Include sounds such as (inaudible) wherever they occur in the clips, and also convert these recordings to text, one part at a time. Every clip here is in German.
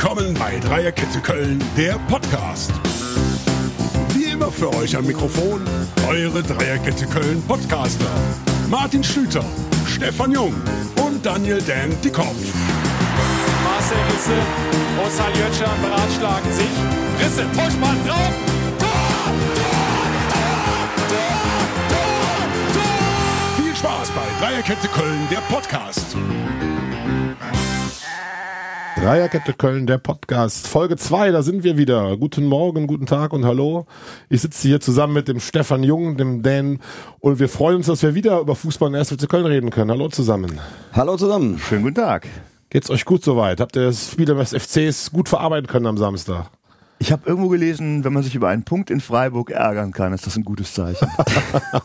Willkommen bei Dreierkette Köln, der Podcast. Wie immer für euch am Mikrofon eure Dreierkette Köln Podcaster. Martin Schlüter, Stefan Jung und Daniel Dan Diekopf. Marcel Risse und Saljötscher beratschlagen sich. Risse, Vollspann drauf. Tor, Tor, Tor, Tor, Tor. Viel Spaß bei Dreierkette Köln, der Podcast. Dreierkette Köln, der Podcast. Folge 2, da sind wir wieder. Guten Morgen, guten Tag und hallo. Ich sitze hier zusammen mit dem Stefan Jung, dem Dan und wir freuen uns, dass wir wieder über Fußball in 1. FC Köln reden können. Hallo zusammen. Hallo zusammen. Schönen guten Tag. Geht's euch gut soweit? Habt ihr das Spiel des FCs gut verarbeiten können am Samstag? Ich habe irgendwo gelesen, wenn man sich über einen Punkt in Freiburg ärgern kann, ist das ein gutes Zeichen.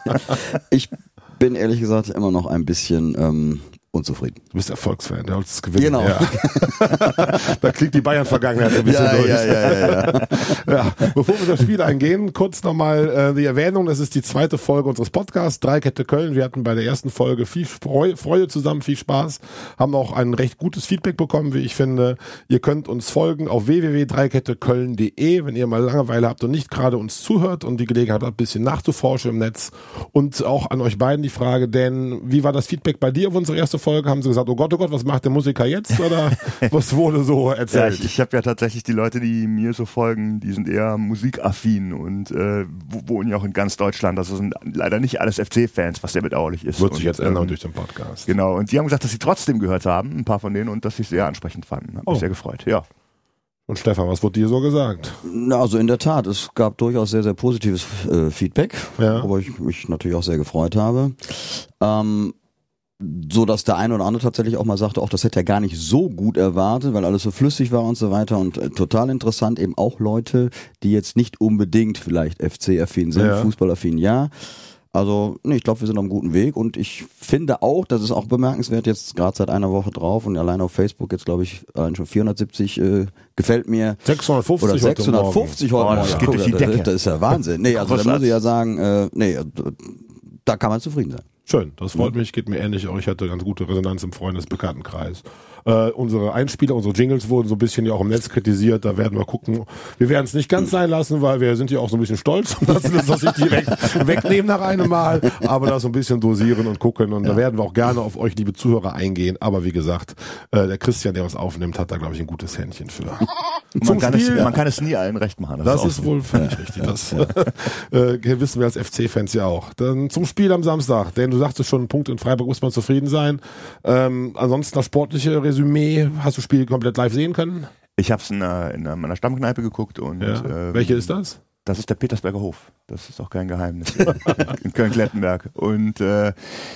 (laughs) ich bin ehrlich gesagt immer noch ein bisschen ähm, unzufrieden. Du bist Erfolgsfan, der uns gewinnen. Genau. Ja. (laughs) da klingt die Bayern-Vergangenheit ein bisschen ja, durch. Ja, ja, ja, ja. ja, bevor wir das Spiel eingehen, kurz nochmal äh, die Erwähnung, das ist die zweite Folge unseres Podcasts, Dreikette Köln. Wir hatten bei der ersten Folge viel Freude, Freude zusammen, viel Spaß, haben auch ein recht gutes Feedback bekommen, wie ich finde. Ihr könnt uns folgen auf www.dreiketteköln.de, wenn ihr mal Langeweile habt und nicht gerade uns zuhört und die Gelegenheit habt, ein bisschen nachzuforschen im Netz. Und auch an euch beiden die Frage, denn wie war das Feedback bei dir auf unsere erste Folge? Haben sie gesagt, oh Gott, oh Gott, was macht der Musiker jetzt? Oder (laughs) was wurde so erzählt? Ja, ich, ich habe ja tatsächlich die Leute, die mir so folgen, die sind eher musikaffin und äh, wohnen ja auch in ganz Deutschland. Das sind leider nicht alles FC-Fans, was sehr bedauerlich ist. Wird sich jetzt und, ändern ähm, durch den Podcast. Genau, und die haben gesagt, dass sie trotzdem gehört haben, ein paar von denen, und dass sie es sehr ansprechend fanden. Hat Oh. mich sehr gefreut, ja. Und Stefan, was wurde dir so gesagt? Na, also in der Tat, es gab durchaus sehr, sehr positives äh, Feedback, Ja. worüber ich mich natürlich auch sehr gefreut habe. Ähm, so dass der eine oder andere tatsächlich auch mal sagte, auch das hätte er gar nicht so gut erwartet, weil alles so flüssig war und so weiter und äh, total interessant eben auch Leute, die jetzt nicht unbedingt vielleicht FC-affin sind, Ja. Fußballaffin ja. Also, nee, ich glaube, wir sind auf einem guten Weg und ich finde auch, das ist auch bemerkenswert, jetzt gerade seit einer Woche drauf und allein auf Facebook jetzt, glaube ich, allein schon 470 äh, gefällt mir. 650 Oder heute 650 heute Oh, Morgen. das geht durch die Decke. Das ist ja Wahnsinn. Nee, (laughs) also da muss ich ja sagen, äh, nee, da kann man zufrieden sein. Schön, das freut mich, geht mir ähnlich. Auch ich hatte ganz gute Resonanz im Freundesbekanntenkreis. Äh, unsere Einspieler, unsere Jingles wurden so ein bisschen ja auch im Netz kritisiert. Da werden wir gucken. Wir werden es nicht ganz sein lassen, weil wir sind ja auch so ein bisschen stolz und lassen das nicht direkt (laughs) wegnehmen nach einem Mal. Aber das so ein bisschen dosieren und gucken. Und da werden wir auch gerne auf euch, liebe Zuhörer, eingehen. Aber wie gesagt, äh, der Christian, der uns aufnimmt, hat da, glaube ich, ein gutes Händchen für. Man kann, es, man kann es nie allen recht machen. Das auch ist so. wohl völlig richtig. Das (laughs) äh, wissen wir als FC-Fans ja auch. Dann zum Spiel am Samstag. Denn du sagtest schon, ein Punkt in Freiburg muss man zufrieden sein. Ähm, ansonsten das sportliche Resümee. Hast du das Spiel komplett live sehen können? Ich habe es in, einer- in einer- meiner Stammkneipe geguckt und Ja. ähm, Welche ist das? Das ist der Petersberger Hof. Das ist auch kein Geheimnis. (laughs) in Köln-Klettenberg. Und äh,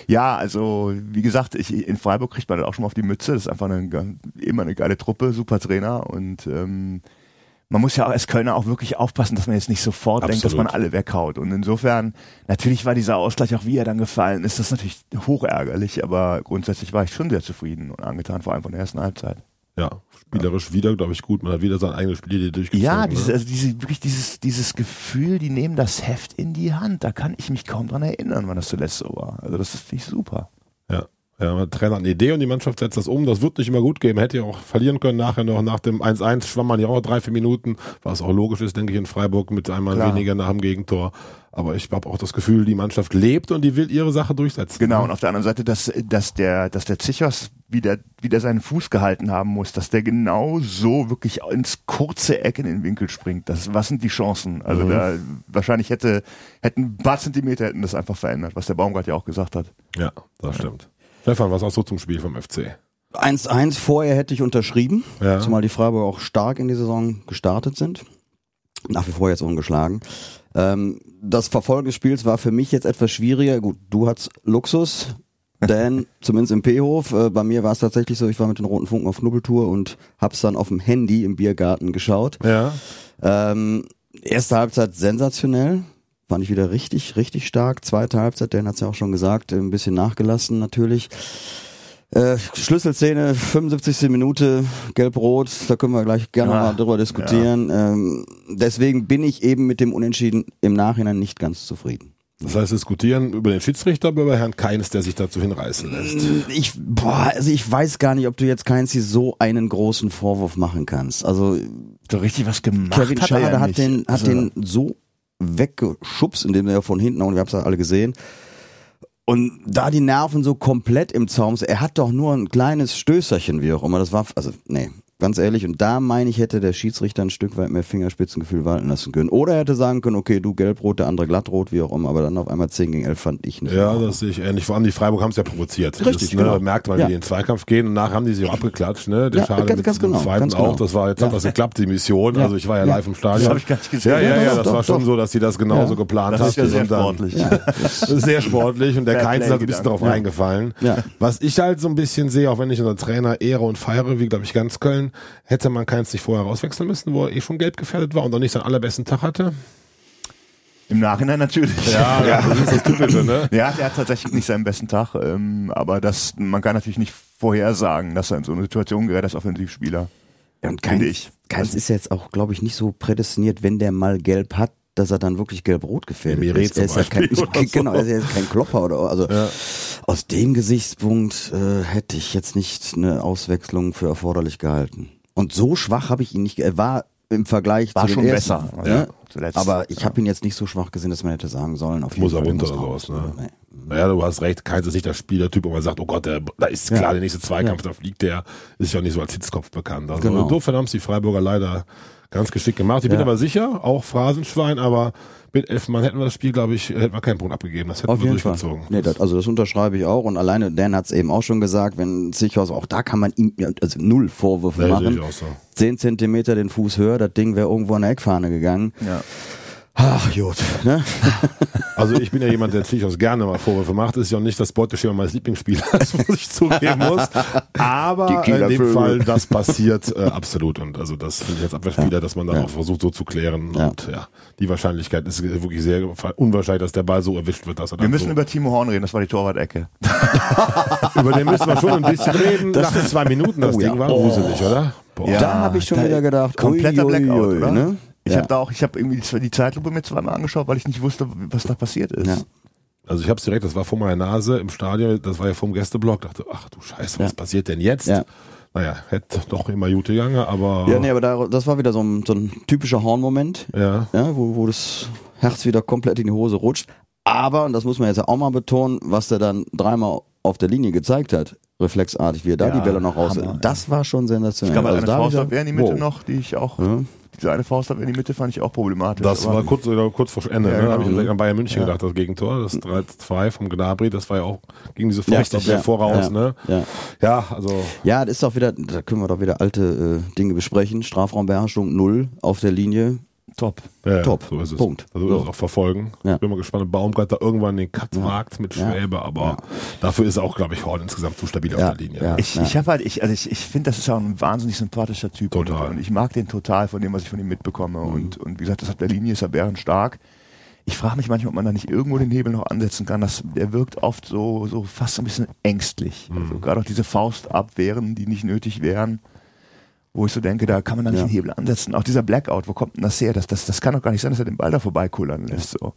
ja, also wie gesagt, ich, in Freiburg kriegt man das auch schon mal auf die Mütze. Das ist einfach eine, immer eine geile Truppe, super Trainer. Und ähm, man muss ja als Kölner auch wirklich aufpassen, dass man jetzt nicht sofort denkt, dass Absolut. man alle weghaut. Und insofern, natürlich war dieser Ausgleich auch, wie er dann gefallen ist, das ist natürlich hochärgerlich. Aber grundsätzlich war ich schon sehr zufrieden und angetan, vor allem von der ersten Halbzeit. Ja, spielerisch wieder, glaube ich, gut. Man hat wieder sein eigenes Spiel durchgezogen. Ja, dieses, ne? also diese, wirklich dieses, dieses Gefühl, die nehmen das Heft in die Hand. Da kann ich mich kaum dran erinnern, wann das zuletzt so war. Also das finde ich super. Ja. Ja, der Trainer hat eine Idee und die Mannschaft setzt das um. Das wird nicht immer gut gehen. Hätte ja auch verlieren können nachher noch. Nach dem 1-1 schwamm man ja auch noch drei, vier Minuten, was auch logisch ist, denke ich, in Freiburg mit einmal Klar. weniger nach dem Gegentor. Aber ich habe auch das Gefühl, die Mannschaft lebt und die will ihre Sache durchsetzen. Genau, und auf der anderen Seite, dass, dass der, dass der Zichos wieder, wieder seinen Fuß gehalten haben muss, dass der genau so wirklich ins kurze Eck in den Winkel springt. Das, was sind die Chancen? Also Mhm. da, wahrscheinlich hätte, hätten ein paar Zentimeter hätten das einfach verändert, was der Baumgart ja auch gesagt hat. Ja, das stimmt. Stefan, was hast du zum Spiel vom FC? 1-1 vorher hätte ich unterschrieben, Ja. zumal die Freiburger auch stark in die Saison gestartet sind. Nach wie vor jetzt ungeschlagen. Ähm, das Verfolgen des Spiels war für mich jetzt etwas schwieriger. Gut, du hattest Luxus, Dan (laughs) zumindest im P-Hof. Äh, bei mir war es tatsächlich so, ich war mit den Roten Funken auf Knubbeltour und hab's dann auf dem Handy im Biergarten geschaut. Ja. Ähm, erste Halbzeit sensationell. Fand ich wieder richtig, richtig stark. Zweite Halbzeit, Dan hat's ja auch schon gesagt, ein bisschen nachgelassen natürlich. Äh, Schlüsselszene, 75. Minute, gelb-rot, da können wir gleich gerne Ah, mal drüber diskutieren. Ähm, deswegen bin ich eben mit dem Unentschieden im Nachhinein nicht ganz zufrieden. Das heißt, diskutieren über den Schiedsrichter, aber über Herrn Keins, der sich dazu hinreißen lässt. Ich, boah, also ich weiß gar nicht, ob du jetzt Keinzi so einen großen Vorwurf machen kannst. Also So richtig was gemacht Kevin hat Schade ja hat nicht. den, hat Also, den so weggeschubst, indem er von hinten, und wir haben es ja alle gesehen. Und da die Nerven so komplett im Zaum, sind, er hat doch nur ein kleines Stößerchen, wie auch immer. Das war, also, nee, ganz ehrlich. Und da meine ich, hätte der Schiedsrichter ein Stück weit mehr Fingerspitzengefühl walten lassen können. Oder er hätte sagen können, okay, du gelbrot, der andere glattrot, wie auch immer. Aber dann auf einmal 10 gegen 11 fand ich nicht. Ja, das sehe ich ähnlich. Vor allem die Freiburg haben es ja provoziert. Richtig, das, ne, genau. merkt man, wie Ja. die in den Zweikampf gehen und nachher haben die sich auch abgeklatscht. Ne? Der Ja, Schade ganz- mit ganz genau, zweiten ganz auch. genau. Das war jetzt hat das geklappt, die Mission. Ja. Also ich war ja, Ja. live im Stadion. Das hab ich gar nicht gesehen. Ja, ja, Ja, ja, doch, das doch, war schon doch. so, dass sie das genauso Ja. geplant hat. ja sehr Und dann- sportlich. (laughs) Sehr sportlich und der Keins ist halt ein bisschen Ja. reingefallen. Ja. Was ich halt so ein bisschen sehe, auch wenn ich unseren Trainer ehre und feiere, wie glaube ich ganz Köln, hätte man Keins nicht vorher rauswechseln müssen, wo er eh schon gelb gefährdet war und auch nicht seinen allerbesten Tag hatte. Im Nachhinein natürlich. ja. (laughs) das ist das Typische, ne? Ja, der hat tatsächlich nicht seinen besten Tag, ähm, aber das, man kann natürlich nicht vorhersagen, dass er in so eine Situation gerät als Offensivspieler. Ja, und Keins, ich. Keins ist jetzt auch, glaube ich, nicht so prädestiniert, wenn der mal gelb hat, dass er dann wirklich gelb-rot gefährdet Meret ist. Er ist ja kein, so. (laughs) genau, er ist ja kein Klopper oder also aus dem Gesichtspunkt äh, hätte ich jetzt nicht eine Auswechslung für erforderlich gehalten. Und so schwach habe ich ihn nicht. Er war im Vergleich War zu schon ersten, besser, ne? ja. Aber ich habe ihn jetzt nicht so schwach gesehen, dass man hätte sagen sollen. Auf Muss er runter oder sowas, ne? Nee. Naja, du hast recht, Keins ist nicht der Spielertyp, wo man sagt, oh Gott, der, da ist Ja. klar, der nächste Zweikampf, da fliegt der, ist ja nicht so als Hitzkopf bekannt. Also Genau. insofern haben es die Freiburger leider ganz geschickt gemacht. Ich bin Ja. aber sicher, auch Phrasenschwein, aber mit elf Mann hätten wir das Spiel, glaube ich, hätten wir keinen Punkt abgegeben. Das hätten Auf wir jeden Fall. durchgezogen. Nee, das, also das unterschreibe ich auch. Und alleine Dan hat es eben auch schon gesagt, wenn Sichhaus, auch da kann man ihm also null Vorwürfe Nee, sehe machen. ich auch so. Zehn Zentimeter den Fuß höher, das Ding wäre irgendwo an der Eckfahne gegangen. Ja. Ach, gut. Ne? (laughs) Also ich bin ja jemand, der durchaus gerne mal Vorwürfe macht. Das ist ja auch nicht das Beuteschema meines Lieblingsspielers, (laughs) muss ich zugeben muss. Aber in dem Vögel. Fall, das passiert äh, absolut. Und also das finde ich als Abwehrspieler, dass man dann Ja. auch versucht, so zu klären. Ja. Und ja, die Wahrscheinlichkeit ist wirklich sehr unwahrscheinlich, dass der Ball so erwischt wird, dass er Wir müssen so über Timo Horn reden, das war die Torwart-Ecke. (laughs) über den müssen wir schon ein bisschen reden. Nach zwei Minuten, das Oh Ding ja. war gruselig, oder? Boah. Ja. da habe ich schon da- wieder gedacht, Kompletter ui, ui, Blackout, ui, oder? Ne? Ich Ja. habe da auch, ich habe irgendwie die, Zeitlupe mir zweimal angeschaut, weil ich nicht wusste, was da passiert ist. Ja. Also ich habe es direkt, das war vor meiner Nase im Stadion, das war ja vom Gästeblock, dachte, ach du Scheiße, was Ja. passiert denn jetzt? Ja. Naja, hätte doch immer gute gegangen, aber Ja, nee, aber da, das war wieder so ein, so ein typischer Hornmoment, ja. ja, wo, wo das Herz wieder komplett in die Hose rutscht. Aber, und das muss man jetzt auch mal betonen, was der dann dreimal auf der Linie gezeigt hat, reflexartig, wie er da Ja, die Bälle noch raus. Hammer, das war schon sensationell. Ich glaube, Also eine ich Faustabwehr in die Mitte wow. noch, die ich auch, Ja. Diese eine Faustabwehr in die Mitte fand ich auch problematisch. Das war kurz, kurz vor Ende, Ja, ne? Da habe ich genau. direkt an Bayern München Ja. gedacht, das Gegentor, das 3-2 vom Gnabry, das war ja auch gegen diese Ja, Faustabwehr ja, voraus, ja, ne? ja. Ja, also Ja, das ist auch wieder, da können wir doch wieder alte äh, Dinge besprechen. Strafraumbeherrschung null auf der Linie. Top. ja, Top. so ist es. Punkt. Also So. auch verfolgen. Ja. Ich bin mal gespannt, ob Baumgart da irgendwann den Cut wagt mit Ja. Schwäbe, aber Ja. dafür ist auch, glaube ich, Horn insgesamt zu stabil Ja, auf der Linie. ja. ne? Ich, ich habe halt, ich, also ich, ich finde, das ist auch ein wahnsinnig sympathischer Typ. Total. Und ich mag den total von dem, was ich von ihm mitbekomme. Mhm. Und, und wie gesagt, das hat der Linie, ist er bärenstark. Ich frage mich manchmal, ob man da nicht irgendwo den Hebel noch ansetzen kann. Das, der wirkt oft so, so fast so ein bisschen ängstlich. Mhm. Also gerade auch diese Faustabwehren, die nicht nötig wären. Wo ich so denke, da kann man da nicht Ja. einen Hebel ansetzen. Auch dieser Blackout, wo kommt denn das her? Das, das, das kann doch gar nicht sein, dass er den Ball da vorbeikullern lässt. So.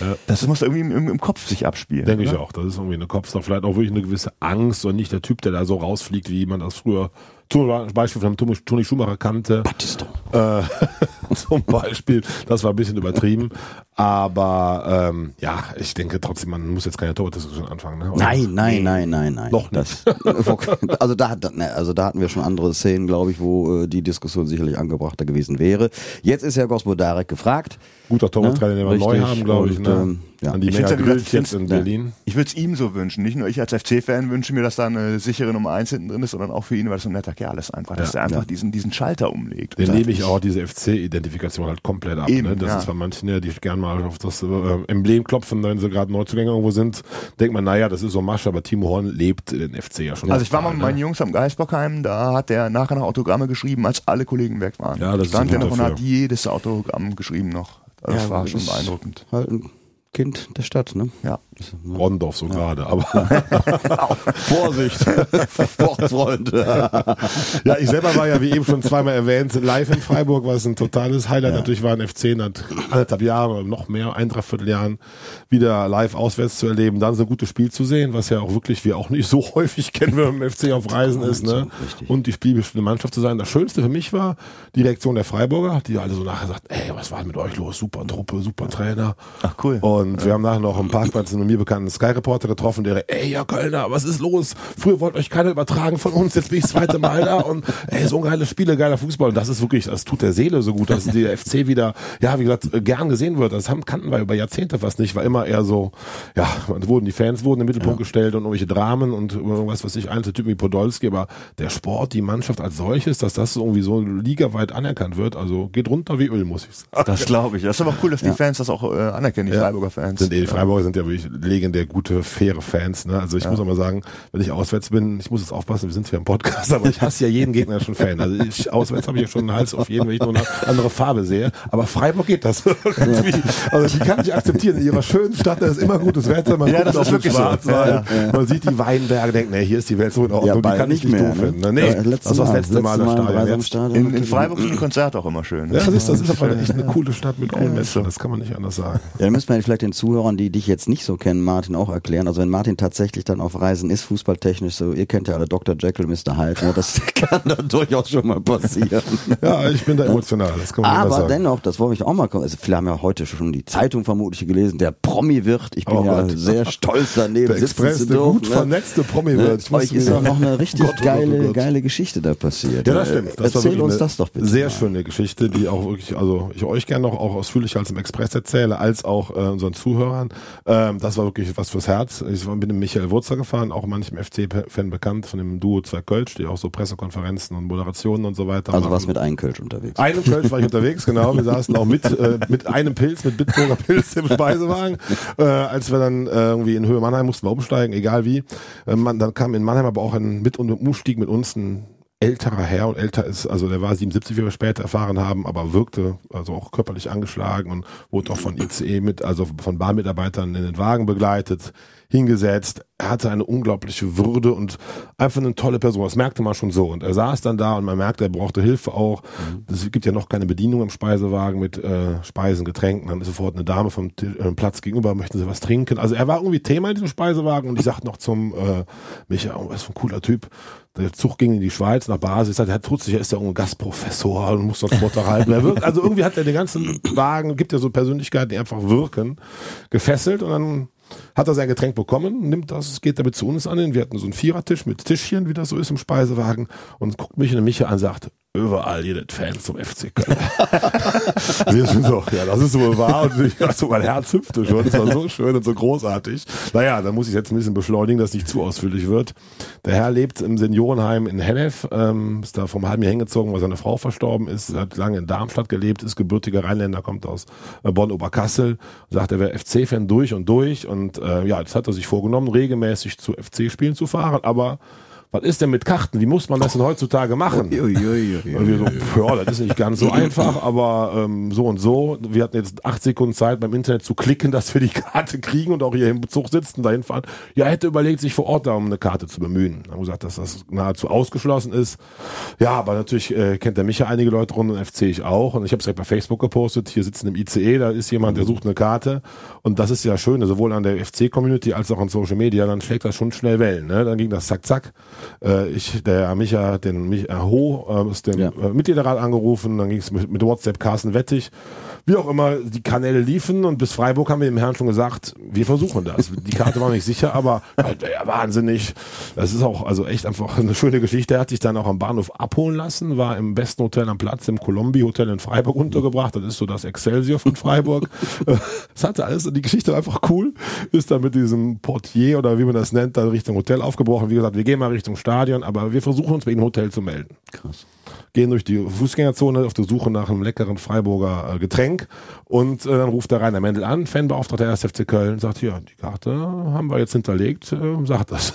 Ja. Das muss irgendwie im, im, im Kopf sich abspielen. Denke ich auch. Das ist irgendwie eine Kopfsache, vielleicht auch wirklich eine gewisse Angst und nicht der Typ, der da so rausfliegt, wie man das früher zum Beispiel von Toni Toni Schumacher kannte. Battisto. Äh, (laughs) zum Beispiel. Das war ein bisschen übertrieben. Aber ähm, ja, ich denke trotzdem, man muss jetzt keine Torwartdiskussion anfangen. Ne? Oder? Nein, nein, nein, nein, nein. Noch Das, (laughs) also da hat, ne, also da hatten wir schon andere Szenen, glaube ich, wo äh, die Diskussion sicherlich angebrachter gewesen wäre. Jetzt ist ja Gospodarek gefragt. Guter Torwarttrainer, den wir neu haben, glaube ich. Und, Ne? ähm, ja. An die Ich Mega find's ja, wie Grill gesagt, ich jetzt in Berlin. Ich würde es ihm so wünschen. Nicht nur ich als FC-Fan wünsche mir, dass da eine sichere Nummer 1 hinten drin ist, sondern auch für ihn, weil das so ein netter Kerl ist einfach, dass Ja, er einfach ja. diesen, diesen Schalter umlegt. Den nehme ich auch diese FC-Identifikation halt komplett ab. Eben, ne? Das ja. ist bei manchen, ja, die gern mal auf das äh, Emblem klopfen, wenn sie gerade Neuzugänge irgendwo sind. Denkt man, naja, das ist so Masche, aber Timo Horn lebt den FC ja schon. Also ich war mal mit ne? meinen Jungs am Geisbockheim, da hat der nachher noch Autogramme geschrieben, als alle Kollegen weg waren. Ja, das ist Stand ein der noch und hat jedes Autogramm geschrieben noch. Das Ja, war schon ist beeindruckend. Halt ein Kind der Stadt, ne? Ja. Rondorf so gerade, aber (laughs) Vorsicht, Sportfreund. ja, ich selber war ja wie eben schon zweimal erwähnt live in Freiburg, was ein totales Highlight natürlich war, ein FC nach anderthalb Jahren, noch mehr, ein Dreivierteljahren wieder live auswärts zu erleben, dann so ein gutes Spiel zu sehen, was ja auch wirklich wir auch nicht so häufig kennen, wenn man im FC auf Reisen ist, ne? richtig. Und die spielbestimmte Mannschaft zu sein. Das Schönste für mich war die Reaktion der Freiburger, die alle so nachher sagt, ey, was war denn mit euch los? Super Truppe, super Trainer. Ach, cool. Und wir haben nachher noch am Parkplatz einen mir bekannten Sky-Reporter getroffen, der, ey, ja Kölner, was ist los? Früher wollte euch keiner übertragen von uns, jetzt bin ich das zweite Mal da und ey, so geile Spiele, geiler Fußball. Und das ist wirklich, das tut der Seele so gut, dass der FC wieder, ja, wie gesagt, gern gesehen wird. Das haben, kannten wir über Jahrzehnte fast nicht, war immer eher so, ja, wurden die Fans wurden im Mittelpunkt gestellt und irgendwelche Dramen und irgendwas, was ich, Einzeltypen wie Podolski, aber der Sport, die Mannschaft als solches, dass das irgendwie so ligaweit anerkannt wird, also geht runter wie Öl, muss ich sagen. Das glaube ich. Das ist aber cool, dass die Fans das auch äh, anerkennen, die Ja. Freiburger Fans. Sind, eh, die Freiburger sind ja wirklich legendär gute, faire Fans. Ne? Also ich muss auch mal sagen, wenn ich auswärts bin, ich muss jetzt aufpassen, wir sind hier im Podcast, (laughs) aber ich hasse ja jeden Gegner schon Fan. Also ich, auswärts habe ich ja schon einen Hals auf jeden, wenn ich nur eine andere Farbe sehe. Aber Freiburg geht das. (laughs) Also die kann ich akzeptieren. In ihrer schönen Stadt, da ist immer gutes Wetter, man Ja, guckt das auf wirklich so. Schwarzwald, man sieht die Weinberge, denkt, nee, hier ist die Welt so in Ordnung, Ja, die kann ich nicht mehr, doof ne? finden. Ne? Nee, Ja, das war das Mal. letzte Mal Letztes Mal im Stadion. In, in Freiburg sind die Konzerte auch immer schön. Ja, das ist, das ist aber echt eine coole Stadt mit coolen Menschen. Das kann man nicht anders sagen. Ja, dann müssen wir vielleicht den Zuhörern, die dich jetzt nicht so kennen, Martin auch erklären. Also wenn Martin tatsächlich dann auf Reisen ist, fußballtechnisch, so, ihr kennt ja alle Dr. Jekyll, Mr. Hyde, ne? das (laughs) kann dann durchaus schon mal passieren. Ja, ich bin da emotional, das kann man Aber sagen. dennoch, das wollte ich auch mal kommen. Also viele haben ja heute schon die Zeitung vermutlich gelesen, der Promi wird. Ich bin Oh ja Gott. sehr stolz daneben Der sitzen Express, zu der dürfen. gut ne? vernetzte Promi Ne? wird. Ich Euch musste ist doch noch eine richtig Gott, oh Gott, geile, oh Gott. geile Geschichte da passiert. Ja, das stimmt. Das Erzähl uns das doch bitte. Sehr mal. schöne Geschichte, die auch wirklich, also ich euch gerne noch auch ausführlicher als im Express erzähle, als auch äh, unseren Zuhörern. Ähm, das war wirklich was fürs Herz. Ich bin mit Michael Wurzer gefahren, auch manchem FC-Fan bekannt, von dem Duo Zwei Kölsch, die auch so Pressekonferenzen und Moderationen und so weiter Also was mit Einkölsch unterwegs. Einem Kölsch war ich unterwegs, genau. Wir saßen auch mit, äh, mit einem Pilz, mit Bitburger Pilz im Speisewagen. Äh, als wir dann äh, irgendwie in Höhe Mannheim mussten wir umsteigen, egal wie. Äh, man, dann kam in Mannheim aber auch ein, mit und Umstieg mit uns ein älterer Herr und älter ist, also der war 77, wie wir später erfahren haben, aber wirkte also auch körperlich angeschlagen und wurde auch von ICE mit, also von Bahnmitarbeitern in den Wagen begleitet, hingesetzt. Er hatte eine unglaubliche Würde und einfach eine tolle Person. Das merkte man schon so. Und er saß dann da und man merkte, er brauchte Hilfe auch. Es gibt ja noch keine Bedienung im Speisewagen mit äh, Speisen, Getränken. Dann ist sofort eine Dame vom Ti- äh, Platz gegenüber, möchten Sie was trinken? Also er war irgendwie Thema in diesem Speisewagen und ich sagte noch zum äh, Micha, oh, was für ein cooler Typ. Der Zug ging in die Schweiz nach Basel. Ich sagte, Herr Trutzig, er ist ja irgendein Gastprofessor und muss dort Vortrag halten. Er wirkt, also irgendwie hat er den ganzen Wagen, gibt ja so Persönlichkeiten, die einfach wirken, gefesselt und dann hat er sein Getränk bekommen, nimmt das, geht damit zu uns an. Wir hatten so einen Vierertisch mit Tischchen, wie das so ist im Speisewagen und guckt mich und Micha an und sagt, überall jede Fans zum FC Köln. (laughs) So, ja, das ist so wahr und ich, also mein Herz hüpfte schon, das war so schön und so großartig. Naja, da muss ich jetzt ein bisschen beschleunigen, dass es nicht zu ausführlich wird. Der Herr lebt im Seniorenheim in Hennef, ähm, ist da vom halben Jahr hingezogen, weil seine Frau verstorben ist, hat lange in Darmstadt gelebt, ist gebürtiger Rheinländer, kommt aus äh, Bonn-Oberkassel, sagt, er wäre FC-Fan durch und durch und äh, ja, das hat er sich vorgenommen, regelmäßig zu FC-Spielen zu fahren, aber was ist denn mit Karten? Wie muss man das denn heutzutage machen? Und wir so, pf, ja, das ist nicht ganz so einfach, aber ähm, so und so. Wir hatten jetzt acht Sekunden Zeit beim Internet zu klicken, dass wir die Karte kriegen und auch hier im Zug sitzen, dahin fahren. Ja, hätte überlegt, sich vor Ort da um eine Karte zu bemühen. Haben gesagt, dass das nahezu ausgeschlossen ist. Ja, aber natürlich äh, kennt der Micha einige Leute rund und FC ich auch. Und ich habe es direkt bei Facebook gepostet. Hier sitzen im ICE, da ist jemand, der sucht eine Karte. Und das ist ja schön, sowohl an der FC-Community als auch an Social Media. Dann schlägt das schon schnell Wellen. Ne? Dann ging das zack, zack. Äh, ich, der Micha, hat den Micha Ho äh, aus dem Ja. äh, Mitgliederrat angerufen, dann ging es mit, mit WhatsApp Carsten Wettig. Wie auch immer, die Kanäle liefen und bis Freiburg haben wir dem Herrn schon gesagt, wir versuchen das. (laughs) Die Karte war nicht sicher, aber halt, ja, wahnsinnig. Das ist auch also echt einfach (laughs) eine schöne Geschichte. Er hat sich dann auch am Bahnhof abholen lassen, war im besten Hotel am Platz, im Colombi Hotel in Freiburg untergebracht. Das ist so das Excelsior von Freiburg. (laughs) Das hatte alles, die Geschichte war einfach cool. Ist dann mit diesem Portier oder wie man das nennt, dann Richtung Hotel aufgebrochen. Wie gesagt, wir gehen mal Richtung Stadion, aber wir versuchen uns bei im Hotel zu melden Krass. gehen durch die Fußgängerzone auf der Suche nach einem leckeren Freiburger äh, Getränk und äh, dann ruft der Rainer Mendel an, Fanbeauftragter der 1. FC Köln, sagt, ja, die Karte haben wir jetzt hinterlegt, äh, sagt das.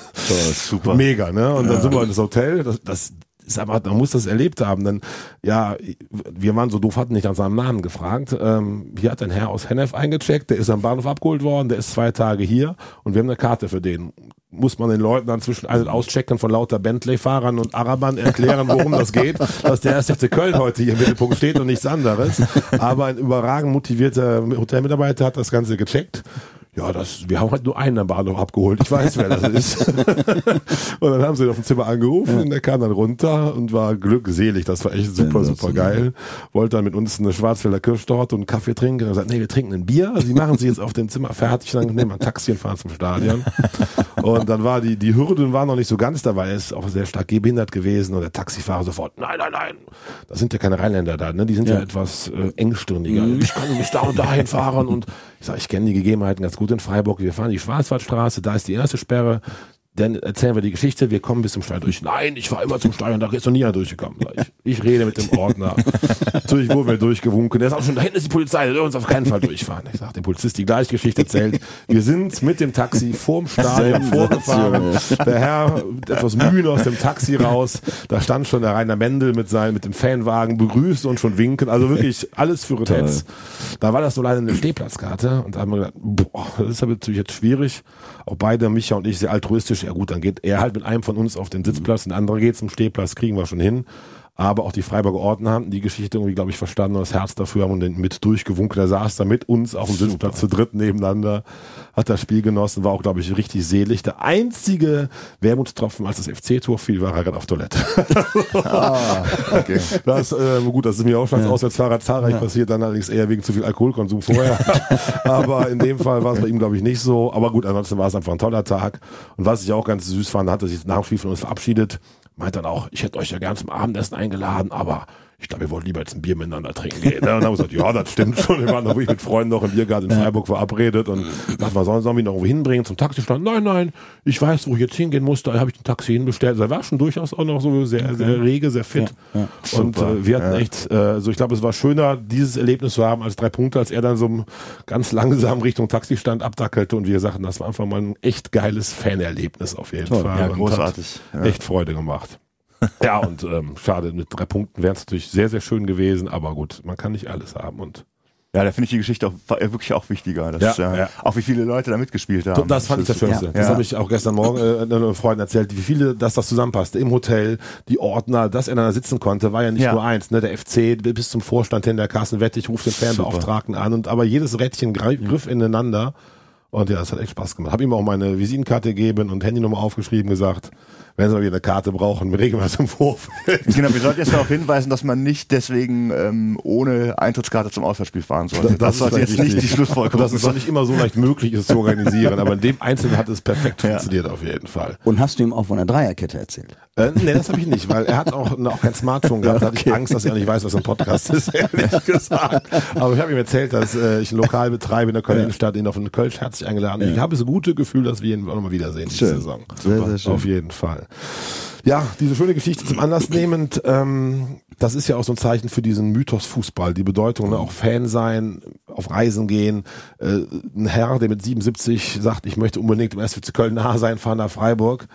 super. Mega, ne? Und dann sind wir in das Hotel, das, das ist aber, man muss das erlebt haben, denn ja, wir waren so doof, hatten nicht nach seinem Namen gefragt. Ähm, hier hat ein Herr aus Hennef eingecheckt, der ist am Bahnhof abgeholt worden, der ist zwei Tage hier und wir haben eine Karte für den muss man den Leuten dann zwischen Ein- und Auschecken von lauter Bentley-Fahrern und Arabern erklären, worum das geht, (laughs) dass der erste FC Köln heute hier im Mittelpunkt steht und nichts anderes. Aber ein überragend motivierter Hotelmitarbeiter hat das Ganze gecheckt. Ja, das, wir haben halt nur einen am Bahnhof abgeholt. Ich weiß, wer das (laughs) ist. (laughs) und dann haben sie ihn auf dem Zimmer angerufen und der kam dann runter und war glückselig. Das war echt super, super geil. Wollte dann mit uns eine Schwarzwälder Kirschtorte und einen Kaffee trinken. Und er sagt, nee, wir trinken ein Bier. Sie machen sich jetzt auf dem Zimmer fertig. Dann nehmen wir ein Taxi und fahren zum Stadion. (laughs) Und dann war die, die Hürden waren noch nicht so ganz dabei. Er ist auch sehr stark gehbehindert gewesen und der Taxifahrer sofort, nein, nein, nein. Das sind ja keine Rheinländer da, ne? Die sind ja, ja etwas äh, engstirniger. Ich kann mich da und dahin fahren und ich sage, ich kenne die Gegebenheiten ganz gut in Freiburg. Wir fahren die Schwarzwaldstraße, da ist die erste Sperre. Dann erzählen wir die Geschichte, wir kommen bis zum Stadion durch. Nein, ich war immer zum Stadion, da ist noch nie einer durchgekommen. Ich, ich rede mit dem Ordner. Natürlich wurden wir durchgewunken. Der ist auch schon, da hinten ist die Polizei, der soll uns auf keinen Fall durchfahren. Ich sage dem Polizist die gleiche Geschichte erzählt. Wir sind mit dem Taxi vorm Stadion vorgefahren. Der Herr etwas müde aus dem Taxi raus. Da stand schon der Rainer Mendel mit seinem, mit dem Fanwagen, begrüßt und schon winken. Also wirklich alles für Hotels. Da war das so leider eine Stehplatzkarte und da haben wir gedacht, boah, das ist natürlich jetzt schwierig. Auch beide, Micha und ich, sehr altruistisch. Ja gut, dann geht er halt mit einem von uns auf den Sitzplatz, ein anderer geht zum Stehplatz, kriegen wir schon hin. Aber auch die Freiburger Orten haben die Geschichte irgendwie, glaube ich, verstanden und das Herz dafür haben und den mit durchgewunken. Er saß da mit uns auf dem Sitzplatz zu dritt nebeneinander, hat das Spiel genossen, war auch, glaube ich, richtig selig. Der einzige Wermutstropfen, als das FC-Tor fiel, war er gerade auf Toilette. (laughs) Ah, okay. Das, äh, gut, das ist mir auch schon als ja. Auswärtsfahrer zahlreich ja. passiert, dann allerdings eher wegen zu viel Alkoholkonsum vorher. (laughs) Aber in dem Fall war es bei ihm, glaube ich, nicht so. Aber gut, ansonsten war es einfach ein toller Tag. Und was ich auch ganz süß fand, hat er sich nach dem Spiel von uns verabschiedet meint dann auch, ich hätte euch ja gern zum Abendessen eingeladen, aber ich glaube, wir wollten lieber jetzt ein Bier miteinander trinken gehen. Und dann haben wir gesagt, ja, das stimmt schon. Wir waren noch mit Freunden noch im Biergarten in Freiburg verabredet und dachten wir, sollen, sollen wir ihn noch irgendwo hinbringen zum Taxistand? Nein, nein, ich weiß, wo ich jetzt hingehen muss, da habe ich ein Taxi hinbestellt. Also er war schon durchaus auch noch so sehr, sehr rege, sehr fit. Ja, ja. Und äh, wir hatten ja. echt, äh, so ich glaube, es war schöner, dieses Erlebnis zu haben als drei Punkte, als er dann so ganz langsam Richtung Taxistand abdackelte und wir sagten, das war einfach mal ein echt geiles Fanerlebnis auf jeden Toll. Fall. Ja, großartig. Echt Freude gemacht. (laughs) ja, und ähm, schade, mit drei Punkten wäre es natürlich sehr, sehr schön gewesen, aber gut, man kann nicht alles haben und ja, da finde ich die Geschichte auch, wirklich auch wichtiger. Das, ja, ja. Auch wie viele Leute da mitgespielt haben. Das fand das ich das Schönste. Ja. Das habe ich auch gestern Morgen äh, einer Freundin erzählt, wie viele, dass das zusammenpasste. Im Hotel, die Ordner, dass er da sitzen konnte, war ja nicht nur eins. Ne? Der FC bis zum Vorstand hin, der Carsten Wettig ruft den Fernbeauftragten an und aber jedes Rädchen griff ineinander. Und ja, das hat echt Spaß gemacht. Habe ihm auch meine Visitenkarte gegeben und Handynummer aufgeschrieben, gesagt, wenn sie mal wieder eine Karte brauchen, regeln wir es im Vorfeld. Genau, wir sollten jetzt darauf hinweisen, dass man nicht deswegen ähm, ohne Eintrittskarte zum Auswärtsspiel fahren sollte. Das, das sollte jetzt nicht die Schlussfolgerung Dass es doch nicht immer so leicht möglich ist zu organisieren, aber in dem Einzelnen hat es perfekt ja. funktioniert auf jeden Fall. Und hast du ihm auch von der Dreierkette erzählt? Äh, nee, das habe ich nicht, weil er hat auch, auch kein Smartphone gehabt. Da hatte ich Angst, dass er nicht weiß, was ein Podcast ist, ehrlich (laughs) gesagt. Aber ich habe ihm erzählt, dass äh, ich ein Lokal betreibe in der Köln Innenstadt, ihn auf eine Kölsch herzlich eingeladen. Ja. Ich habe das gute Gefühl, dass wir ihn auch nochmal wiedersehen schön. diese Saison. Sehr, sehr schön. Auf jeden Fall. Ja, diese schöne Geschichte zum Anlass nehmend, ähm, das ist ja auch so ein Zeichen für diesen Mythos Fußball, die Bedeutung, ne? auch Fan sein, auf Reisen gehen. Äh, ein Herr, der mit 77 sagt, ich möchte unbedingt im SWC Köln nah sein, fahren nach Freiburg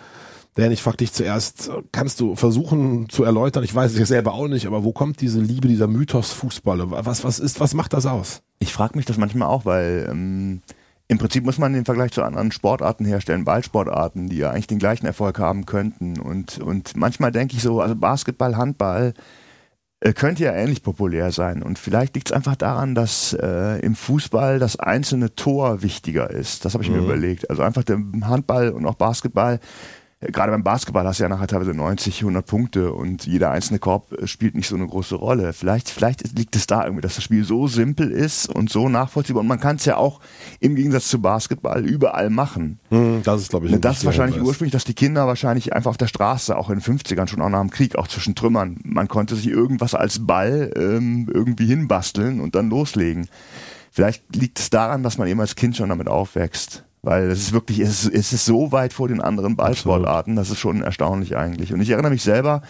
denn ich frag dich zuerst, kannst du versuchen zu erläutern, ich weiß es ja selber auch nicht, aber wo kommt diese Liebe, dieser Mythos Fußball? Was, was ist, was macht das aus? Ich frage mich das manchmal auch, weil ähm, im Prinzip muss man den Vergleich zu anderen Sportarten herstellen, Ballsportarten, die ja eigentlich den gleichen Erfolg haben könnten. Und, und manchmal denke ich so, also Basketball, Handball, äh, könnte ja ähnlich populär sein. Und vielleicht liegt es einfach daran, dass äh, im Fußball das einzelne Tor wichtiger ist. Das habe ich mhm. mir überlegt. Also einfach der Handball und auch Basketball gerade beim Basketball hast du ja nachher teilweise 90, 100 Punkte und jeder einzelne Korb äh, spielt nicht so eine große Rolle. Vielleicht, vielleicht liegt es da irgendwie, dass das Spiel so simpel ist und so nachvollziehbar und man kann es ja auch im Gegensatz zu Basketball überall machen. Hm, das ist, glaube ich, Das ist wahrscheinlich Hinweis. ursprünglich, dass die Kinder wahrscheinlich einfach auf der Straße, auch in den 50ern, schon auch nach dem Krieg, auch zwischen Trümmern, man konnte sich irgendwas als Ball ähm, irgendwie hinbasteln und dann loslegen. Vielleicht liegt es daran, dass man eben als Kind schon damit aufwächst. Weil es ist wirklich, es ist, es ist so weit vor den anderen Ballsportarten, das ist schon erstaunlich eigentlich. Und ich erinnere mich selber,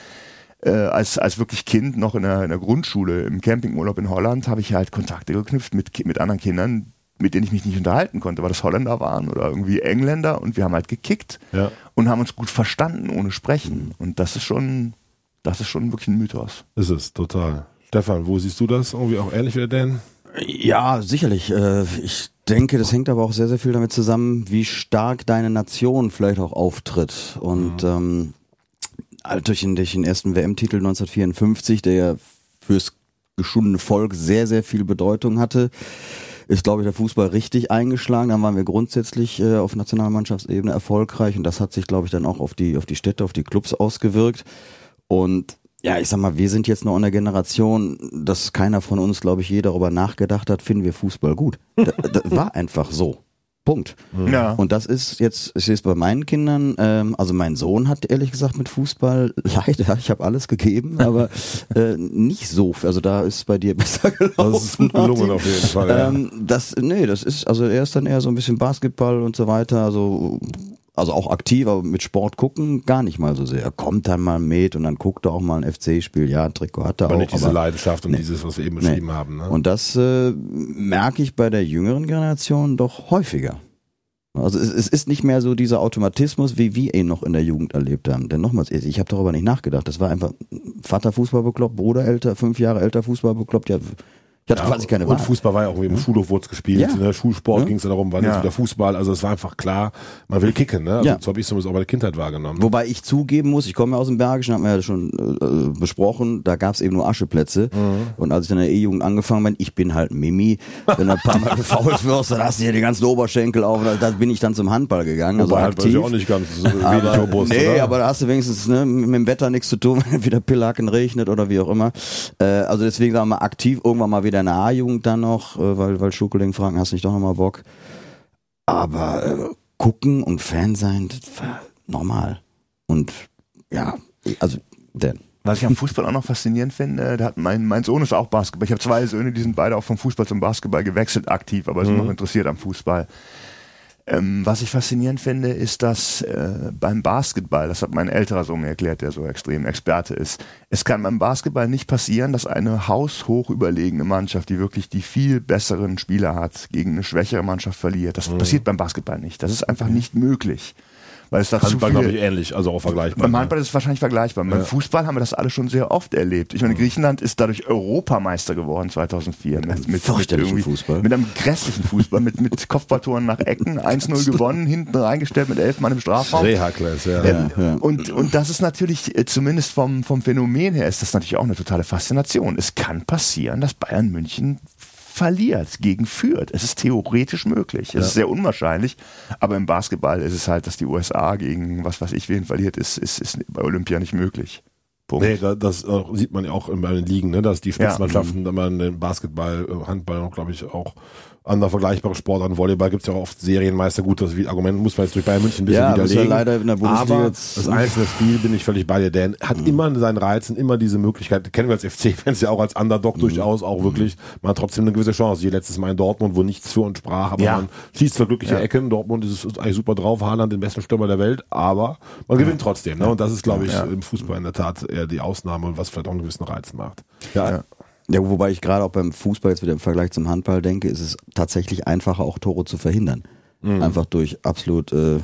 äh, als, als wirklich Kind noch in der, in der Grundschule, im Campingurlaub in Holland, habe ich halt Kontakte geknüpft mit, mit anderen Kindern, mit denen ich mich nicht unterhalten konnte, weil das Holländer waren oder irgendwie Engländer und wir haben halt gekickt ja. und haben uns gut verstanden ohne Sprechen. Und das ist schon Das ist schon wirklich ein Mythos. Ist es, total. Stefan, wo siehst du das? Irgendwie auch ähnlich wie der Dan? Ja, sicherlich. Äh, Ich denke, das hängt aber auch sehr, sehr viel damit zusammen, wie stark deine Nation vielleicht auch auftritt. Und ähm, halt durch, den, durch den ersten WM-Titel 1954, der ja fürs geschundene Volk sehr, sehr viel Bedeutung hatte, ist, glaube ich, der Fußball richtig eingeschlagen. Dann waren wir grundsätzlich äh, auf Nationalmannschaftsebene erfolgreich und das hat sich, glaube ich, dann auch auf die, auf die Städte, auf die Clubs ausgewirkt. Und ja, ich sag mal, wir sind jetzt noch in der Generation, dass keiner von uns, glaube ich, je darüber nachgedacht hat, finden wir Fußball gut. Das, das war einfach so. Punkt. Ja. Und das ist jetzt, ich sehe es bei meinen Kindern, ähm, also mein Sohn hat ehrlich gesagt mit Fußball (laughs) leider, ich habe alles gegeben, aber äh, nicht so, also da ist bei dir (laughs) besser gelaufen. Das ist gut gelungen auf jeden Fall. Ja. Ähm, das, nee, das ist, also er ist dann eher so ein bisschen Basketball und so weiter, also, also auch aktiv, aber mit Sport gucken gar nicht mal so sehr. Er kommt dann mal mit und dann guckt er auch mal ein FC-Spiel, ja, ein Trikot hat er aber auch. nicht diese aber, Leidenschaft und Nee. dieses, was wir eben Nee. beschrieben haben. Ne? und das äh, merke ich bei der jüngeren Generation doch häufiger. Also es, es ist nicht mehr so dieser Automatismus, wie wir ihn noch in der Jugend erlebt haben. Denn nochmals, ich habe darüber nicht nachgedacht. Das war einfach Vater Fußball bekloppt, Bruder älter, fünf Jahre älter Fußball bekloppt. Ja, ich hatte quasi keine Wahl. und Fußball war ja auch wie im Schulhof wurde es gespielt. Ja. Ne? Schulsport Ja. ging es ja darum, wann Ja. ist wieder Fußball. Also es war einfach klar, man will kicken. Ne? Also Ja. So habe ich es zumindest auch bei der Kindheit wahrgenommen. Wobei ich zugeben muss, ich komme ja aus dem Bergischen, haben wir ja schon äh, besprochen, da gab es eben nur Ascheplätze. Mhm. Und als ich in der E-Jugend angefangen bin, ich bin halt Mimi, wenn du ein paar (laughs) Mal gefault wirst, dann hast du hier die ganzen Oberschenkel auf. Da, da bin ich dann zum Handball gegangen, also Wobei halt aktiv. ja auch nicht ganz so wenig robust, nee, oder? aber da hast du wenigstens ne, mit dem Wetter nichts zu tun, (laughs) wenn wieder Pillaken regnet oder wie auch immer. Äh, also deswegen sagen wir mal aktiv, irgendwann mal wieder in der A-Jugend dann noch, äh, weil, weil Schukeling fragen, hast du nicht doch nochmal Bock? Aber äh, gucken und Fan sein, das war normal. Und ja, also denn. Was ich am Fußball auch noch faszinierend finde, da hat mein, mein Sohn ist auch Basketball. Ich habe zwei Söhne, die sind beide auch vom Fußball zum Basketball gewechselt, aktiv, aber sind noch interessiert am Fußball. Ähm, was ich faszinierend finde, ist, dass äh, beim Basketball, das hat mein älterer Sohn mir erklärt, der so extrem Experte ist, es kann beim Basketball nicht passieren, dass eine haushoch überlegene Mannschaft, die wirklich die viel besseren Spieler hat, gegen eine schwächere Mannschaft verliert. Das passiert beim Basketball nicht. Das ist einfach nicht möglich. Weil es da Handball, glaube ich, ähnlich, also auch vergleichbar. beim ne? Handball ist es wahrscheinlich vergleichbar. Beim Fußball haben wir das alle schon sehr oft erlebt. Ich meine, Griechenland ist dadurch Europameister geworden 2004. Mit, mit, mit, irgendwie- Fußball. Mit einem grässlichen Fußball, mit, mit Kopfballtoren nach Ecken, (laughs) 1-0 gewonnen, hinten reingestellt mit elf Mann im Strafraum. Rehakles, ja. Ähm, ja. Und, und das ist natürlich, äh, zumindest vom, vom Phänomen her, ist das natürlich auch eine totale Faszination. Es kann passieren, dass Bayern München verliert gegen Fürth. Es ist theoretisch möglich. Es ist sehr unwahrscheinlich, aber im Basketball ist es halt, dass die USA gegen was weiß ich wen verliert, ist, ist, ist bei Olympia nicht möglich. Punkt. Nee, da- das äh, sieht man ja auch in- bei den Ligen, ne, dass die Spitzenmannschaften, wenn man den Basketball, äh, Handball glaube ich auch andere vergleichbare Sportarten, Volleyball gibt's ja auch oft Serienmeister, gut, das Argument muss man jetzt durch Bayern München ein bisschen Ja, ist ja widerlegen. leider in der Bundesliga aber jetzt- das einzelne Spiel bin ich völlig bei dir, Dan hat Mhm. immer seinen Reiz und immer diese Möglichkeit, kennen wir als FC-Fans ja auch als Underdog Mhm. durchaus auch wirklich, man hat trotzdem eine gewisse Chance, wie letztes Mal in Dortmund, wo nichts für uns sprach, aber Ja. man schießt zwar glückliche Ja. Ecken, Dortmund ist es eigentlich super drauf, Haaland den besten Stürmer der Welt, aber man gewinnt trotzdem, ne? und das ist glaube ich Ja. im Fußball in der Tat eher die Ausnahme und was vielleicht auch einen gewissen Reiz macht. Ja, Ja. Ja, wobei ich gerade auch beim Fußball jetzt wieder im Vergleich zum Handball denke, ist es tatsächlich einfacher, auch Tore zu verhindern. Mhm. Einfach durch absolut äh,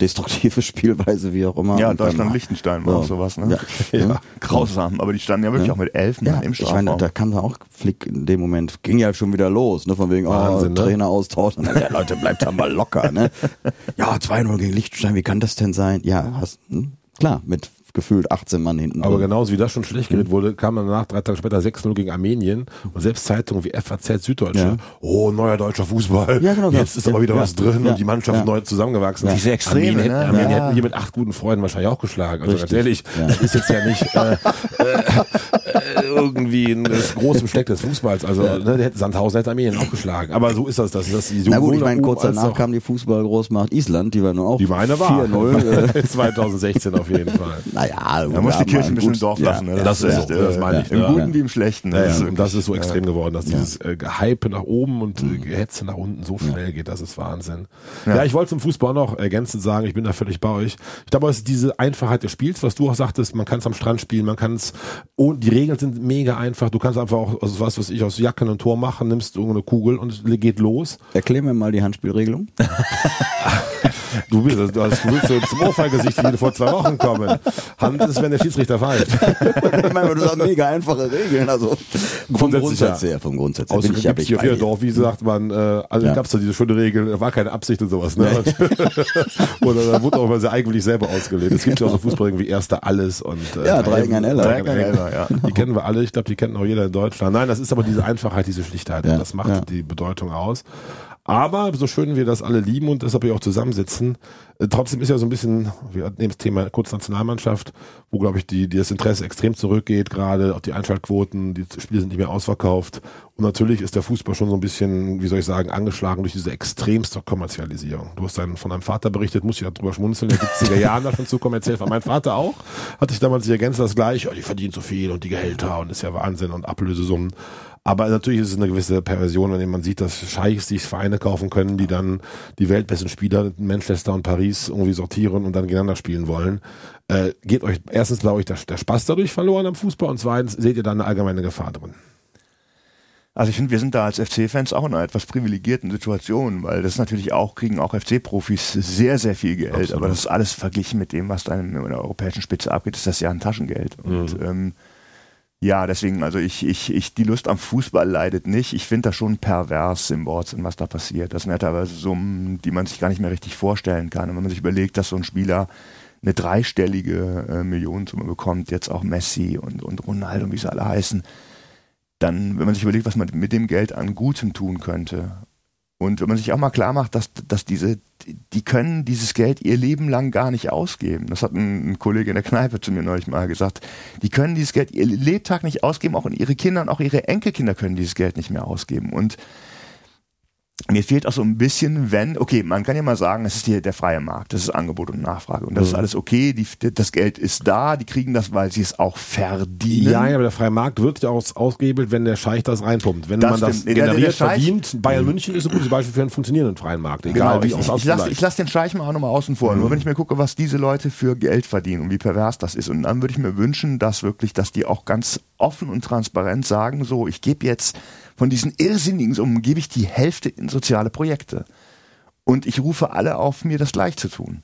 destruktive (laughs) Spielweise, wie auch immer. Ja, Und dann- Deutschland-Liechtenstein war Ja. auch sowas, ne? (laughs) Ja. Ja. Grausam, aber die standen ja wirklich auch mit elf Ja, im ich Strafraum. meine, da kam da auch Flick in dem Moment, ging ja schon wieder los, ne, von wegen, Wahnsinn, oh, ne? Trainer austauschen. Ja, Leute, bleibt da mal locker, ne? (laughs) Ja, 2-0 gegen Liechtenstein, wie kann das denn sein? Ja, hast, hm, klar, mit gefühlt 18 Mann hinten. Aber drin. genauso wie das schon schlecht geredet wurde, kam dann danach drei Tage später 6-0 gegen Armenien und selbst Zeitungen wie FAZ Süddeutsche, Ja. oh, neuer deutscher Fußball, Ja, genau, jetzt ist aber wieder ja, was drin ja, und die Mannschaft ja. neu zusammengewachsen. Diese Extreme, Armenien, ne? hätten, Armenien Ja. hätten hier mit acht guten Freunden wahrscheinlich auch geschlagen. Also ganz Richtig. ehrlich, Ja. das ist jetzt ja nicht äh, äh, irgendwie ein das große Besteck des Fußballs. Also ne, der hätte Sandhausen hätte Armenien auch geschlagen. Aber so ist das, das ist das die Na gut, ich meine, kurz danach auch- kam die Fußballgroßmacht Island, die war nur auch die meine war 4-0. Äh, 2016 auf jeden Fall. Naja, Da muss die Kirche ein bisschen im Dorf lassen. Ne? das ist so, das meine ich, Im ja. Guten wie im Schlechten. ne? Ja, Das ja, ist und das ist so extrem geworden, dass dieses äh, Gehype nach oben und äh, Gehetze nach unten so schnell geht, das ist Wahnsinn. Ja, ich wollte zum Fußball noch ergänzend sagen, ich bin da völlig bei euch. Ich glaube, es ist diese Einfachheit des Spiels, was du auch sagtest, man kann es am Strand spielen, man kann es, oh, die Regeln sind mega einfach, du kannst einfach auch aus was, was ich aus Jacken ein Tor machen, nimmst irgendeine Kugel und es geht los. Erklär mir mal die Handspielregelung. (laughs) Du willst, du, hast, du willst so zum Ohrfeigesicht wie vor zwei Wochen kommen. Hand ist, wenn der Schiedsrichter pfeift. (laughs) ich meine, das sind mega einfache Regeln. Also vom Grundsatz ja. her, vom Grundsatz her. Außerdem ja gibt es hier dir. Dorf, wie sagt man, äh, also Ja. gab es da diese schöne Regel, war keine Absicht und sowas. Ne? (laughs) Oder da wurde auch mal sehr eigentlich selber ausgelegt. Es gibt ja auch so Fußball wie Erster alles und äh, Ja, drei gegen ein Eller. Eller, Die kennen wir alle, ich glaube, die kennt auch jeder in Deutschland. Nein, das ist aber diese Einfachheit, diese Schlichtheit. Ja, das macht ja. die Bedeutung aus. Aber so schön wir das alle lieben und deshalb hier auch zusammensitzen, äh, trotzdem ist ja so ein bisschen, wir eben das Thema kurz Nationalmannschaft, wo glaube ich die, die das Interesse extrem zurückgeht, gerade auch die Einschaltquoten, die Spiele sind nicht mehr ausverkauft. Und natürlich ist der Fußball schon so ein bisschen, wie soll ich sagen, angeschlagen durch diese extremste Kommerzialisierung. Du hast dann von deinem Vater berichtet, muss ich darüber schmunzeln, in den 70er Jahren da schon zu kommerziell war. Mein Vater auch, hatte ich damals ergänzt das gleich, oh, die verdienen so viel und die Gehälter und ist ja Wahnsinn und Ablösesummen. Aber natürlich ist es eine gewisse Perversion, wenn man sieht, dass Scheichs sich Vereine kaufen können, die dann die weltbesten Spieler in Manchester und Paris irgendwie sortieren und dann gegeneinander spielen wollen. Äh, geht euch erstens, glaube ich, der, der Spaß dadurch verloren am Fußball und zweitens seht ihr da eine allgemeine Gefahr drin. Also ich finde, wir sind da als FC-Fans auch in einer etwas privilegierten Situation, weil das natürlich auch, kriegen auch FC-Profis sehr, sehr viel Geld, Absolut. aber das ist alles verglichen mit dem, was dann in der europäischen Spitze abgeht, ist das ja ein Taschengeld. Und ähm, ja, deswegen, also ich, ich, ich, die Lust am Fußball leidet nicht. Ich finde das schon pervers im Wortsinn, was da passiert. Das sind ja teilweise Summen, die man sich gar nicht mehr richtig vorstellen kann. Und wenn man sich überlegt, dass so ein Spieler eine dreistellige äh, Millionensumme bekommt, jetzt auch Messi und, und Ronaldo, wie sie alle heißen, dann, wenn man sich überlegt, was man mit dem Geld an Gutem tun könnte, und wenn man sich auch mal klar macht, dass, dass diese, die können dieses Geld ihr Leben lang gar nicht ausgeben. Das hat ein, ein Kollege in der Kneipe zu mir neulich mal gesagt. Die können dieses Geld ihr Lebtag nicht ausgeben, auch ihre Kinder und auch ihre Enkelkinder können dieses Geld nicht mehr ausgeben. Und mir fehlt auch so ein bisschen, wenn, okay, man kann ja mal sagen, es ist hier der freie Markt, das ist Angebot und Nachfrage und das ist alles okay, die, das Geld ist da, die kriegen das, weil sie es auch verdienen. Ja, ja, aber der freie Markt wird ja auch ausgehebelt, wenn der Scheich das reinpumpt. Wenn Das man das stimmt. Der- der generiert, Scheich- verdient. Bayern München ist ein gutes Beispiel für einen funktionierenden freien Markt. Egal Genau, wie ich, ich, ich lasse ich den Scheich mal auch nochmal außen vor. Nur wenn ich mir gucke, was diese Leute für Geld verdienen und wie pervers das ist. Und dann würde ich mir wünschen, dass wirklich, dass die auch ganz offen und transparent sagen, so, ich gebe jetzt von diesen irrsinnigen Summen, gebe ich die Hälfte in soziale Projekte. Und ich rufe alle auf, mir das gleich zu tun.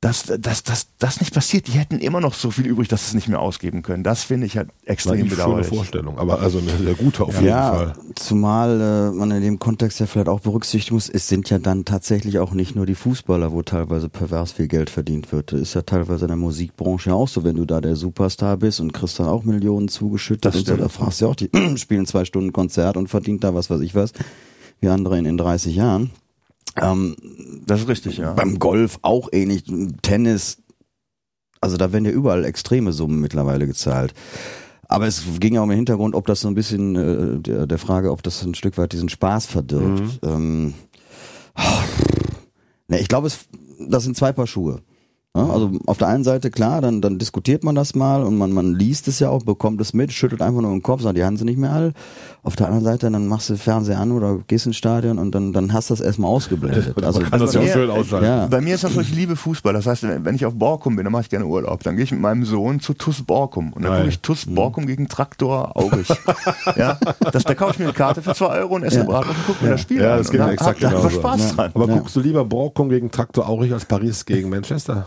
Dass das, das, das nicht passiert, die hätten immer noch so viel übrig, dass sie es nicht mehr ausgeben können. Das finde ich halt extrem eine schöne bedauerlich. Vorstellung, aber also eine sehr gute auf jeden Ja, Fall. zumal äh, man in dem Kontext ja vielleicht auch berücksichtigen muss, es sind ja dann tatsächlich auch nicht nur die Fußballer, wo teilweise pervers viel Geld verdient wird. Das ist ja teilweise in der Musikbranche auch so, wenn du da der Superstar bist und kriegst dann auch Millionen zugeschüttet Das und so, stimmt. da fragst du ja auch, die (clears throat) spielen zwei Stunden Konzert und verdient da was weiß ich was, wie andere in, in 30 Jahren. Ähm, Das ist richtig, ja. beim Golf auch ähnlich, Tennis, also da werden ja überall extreme Summen mittlerweile gezahlt. Aber es ging ja um den Hintergrund, ob das so ein bisschen äh, der, der Frage, ob das ein Stück weit diesen Spaß verdirbt. Ähm, ne, ich glaube, das sind zwei Paar Schuhe. Ja, also auf der einen Seite, klar, dann, dann diskutiert man das mal und man, man liest es ja auch, bekommt es mit, schüttelt einfach nur den Kopf, sagt, die haben sie nicht mehr alle. Auf der anderen Seite, dann machst du Fernseher an oder gehst ins Stadion und dann, dann hast du das erstmal ausgeblendet. (laughs) Also, kann das ja auch schön ausschalten. ja. Bei mir ist das so, ich liebe Fußball. Das heißt, wenn ich auf Borkum bin, dann mache ich gerne Urlaub. Dann gehe ich mit meinem Sohn zu TuS Borkum. Und dann gucke ich TuS Borkum gegen Traktor Aurich. (laughs) ja, das, da kaufe ich mir eine Karte für 2 Euro und esse Ja. Bratwurst und gucke mir das Spiel Ja, an. das geht und mir exakt hab einfach genauso. Spaß Ja. dran. Aber Ja. guckst du lieber Borkum gegen Traktor Aurich als Paris gegen Manchester?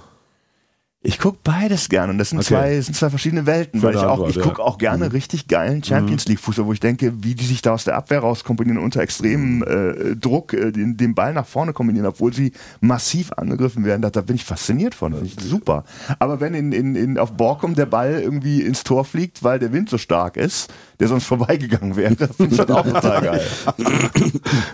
Ich gucke beides gern und das sind, Okay. zwei, das sind zwei verschiedene Welten, Schöne weil ich auch, Antwort, ich ja. gucke auch gerne richtig geilen Champions League Fußball, wo ich denke, wie die sich da aus der Abwehr rauskombinieren unter extremem äh, Druck, äh, den, den Ball nach vorne kombinieren, obwohl sie massiv angegriffen werden. Da, da bin ich fasziniert von, finde ich super. Aber wenn in, in, in, auf Borkum der Ball irgendwie ins Tor fliegt, weil der Wind so stark ist, der sonst (laughs) vorbeigegangen wäre, finde ich das auch total geil.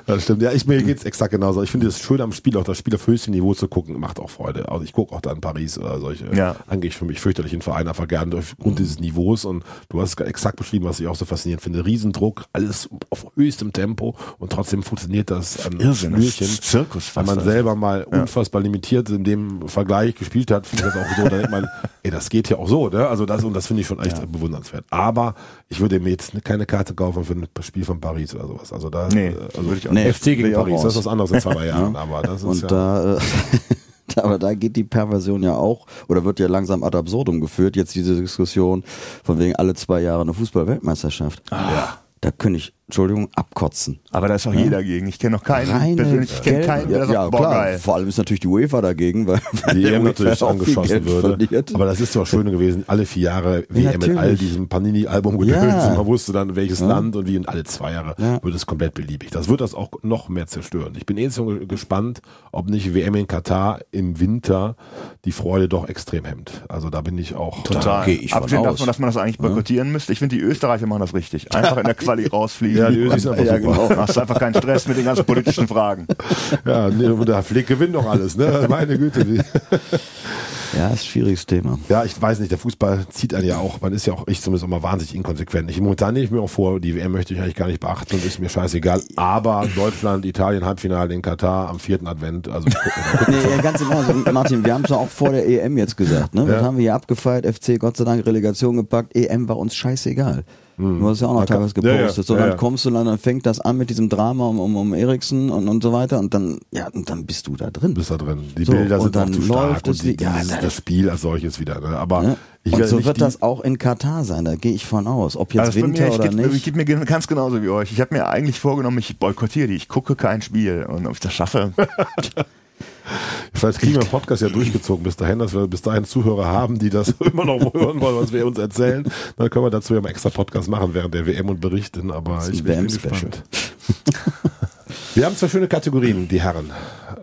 Das stimmt. Ja, ich, mir geht's exakt genauso. Ich finde es schön am Spiel, auch das Spiel auf höchstem Niveau zu gucken, macht auch Freude. Also ich gucke auch dann Paris oder solche Ja. eigentlich für mich fürchterlichen Vereine einfach gerne aufgrund dieses Niveaus und du hast es exakt beschrieben, was ich auch so faszinierend finde. Riesendruck, alles auf höchstem Tempo und trotzdem funktioniert das an Irrsinn, das ist Schnürchen. Zirkus Wenn man also. selber mal unfassbar limitiert in dem Vergleich gespielt hat, finde ich das auch so, da denkt man, (laughs) ey, das geht ja auch so, ne? Also das und das finde ich schon echt bewundernswert. Aber ich würde mir jetzt keine Karte kaufen für ein Spiel von Paris oder sowas. Also da Nee, äh, also würde ich auch Nee, FC gegen Paris, das ist was anderes in zwei (laughs) Jahren, aber das ist Und ja da, äh, (laughs) (laughs) aber da geht die Perversion ja auch, oder wird ja langsam ad absurdum geführt, jetzt diese Diskussion von wegen alle zwei Jahre eine Fußball-Weltmeisterschaft. ja. Da könnte ich Entschuldigung, abkotzen. Aber da ist auch jeder gegen. Ich kenne noch keinen Reine persönlich, ich kenne keinen, der ja, sagt, ja, boah, klar. geil. Vor allem ist natürlich die UEFA dagegen, weil die der EM natürlich angeschossen Geld würde. verliert. Aber das ist doch schön gewesen, alle vier Jahre WM mit all natürlich. diesem Panini-Album gedöns Ja. und man wusste dann, welches Ja. Land und wie und alle zwei Jahre Ja. wird es komplett beliebig. Das wird das auch noch mehr zerstören. Ich bin eh so ge- gespannt, ob nicht WM in Katar im Winter die Freude doch extrem hemmt. Also da bin ich auch Total. gehe ich Abgesehen davon, dass man das eigentlich boykottieren müsste. Ich finde, die Österreicher machen das richtig. Einfach in der Quali (laughs) rausfliegen. Ja, die Ösis sind einfach Ja, super. genau. Hast einfach keinen Stress mit den ganzen politischen Fragen. Ja, nee, und der Flick gewinnt doch alles, ne? Meine Güte. Wie- Ja, ist ein schwieriges Thema. Ja, ich weiß nicht, der Fußball zieht einen ja auch, man ist ja auch, ich zumindest immer wahnsinnig inkonsequent. Ich momentan nehme ich mir auch vor, die WM möchte ich eigentlich gar nicht beachten und ist mir scheißegal. Aber Deutschland, Italien, Halbfinale in Katar am vierten Advent, also (laughs) Nee, ja, ganz im Ernst, Und Martin, wir haben es ja auch vor der EM jetzt gesagt, ne? Das Ja. haben wir ja abgefeiert, FC Gott sei Dank Relegation gepackt, EM war uns scheißegal. Du hast ja auch noch teilweise Ja, ja. gepostet. So, Ja, dann ja. kommst du dann, dann fängt das an mit diesem Drama um, um, um Eriksen und, und so weiter und dann, ja, und dann bist du da drin. bist da drin. Die So, Bilder sind auch dann zu stark und die, wie- ja, dann- das Spiel als solches wieder. Ne? Aber Ne? ich und so wird die, das auch in Katar sein, da gehe ich von aus. Ob jetzt Also Winter mir, ich oder geht, ich nicht. geht mir gen- ganz genauso wie euch. Ich habe mir eigentlich vorgenommen, ich boykottiere die. Ich gucke kein Spiel. Und ob ich das schaffe, (laughs) Vielleicht kriegen wir den Podcast ja durchgezogen bis dahin, dass wir bis dahin Zuhörer haben, die das (laughs) immer noch hören wollen, was wir uns erzählen. Dann können wir dazu ja mal extra Podcast machen während der WM und berichten. Aber ich bin, bin gespannt. Wir haben zwei schöne Kategorien, die Herren.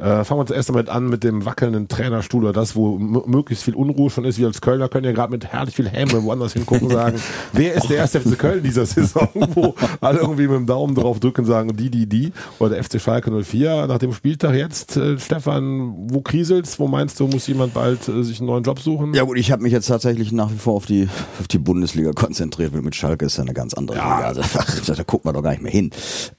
Äh, fangen wir zuerst damit an mit dem wackelnden Trainerstuhl oder das, wo möglichst viel Unruhe schon ist. Wir als Kölner können ja gerade mit herrlich viel Häme woanders hingucken sagen, (laughs) wer ist der erste FC Köln dieser Saison, (laughs) wo alle irgendwie mit dem Daumen drauf drücken sagen, die, die, die. Oder der FC Schalke 04 nach dem Spieltag jetzt. Äh, Stefan, wo kriselt's? Wo meinst du, muss jemand bald äh, sich einen neuen Job suchen? Ja gut, ich habe mich jetzt tatsächlich nach wie vor auf die, auf die Bundesliga konzentriert, weil mit Schalke ist ja eine ganz andere Liga. Also, (laughs) da guckt man doch gar nicht mehr hin.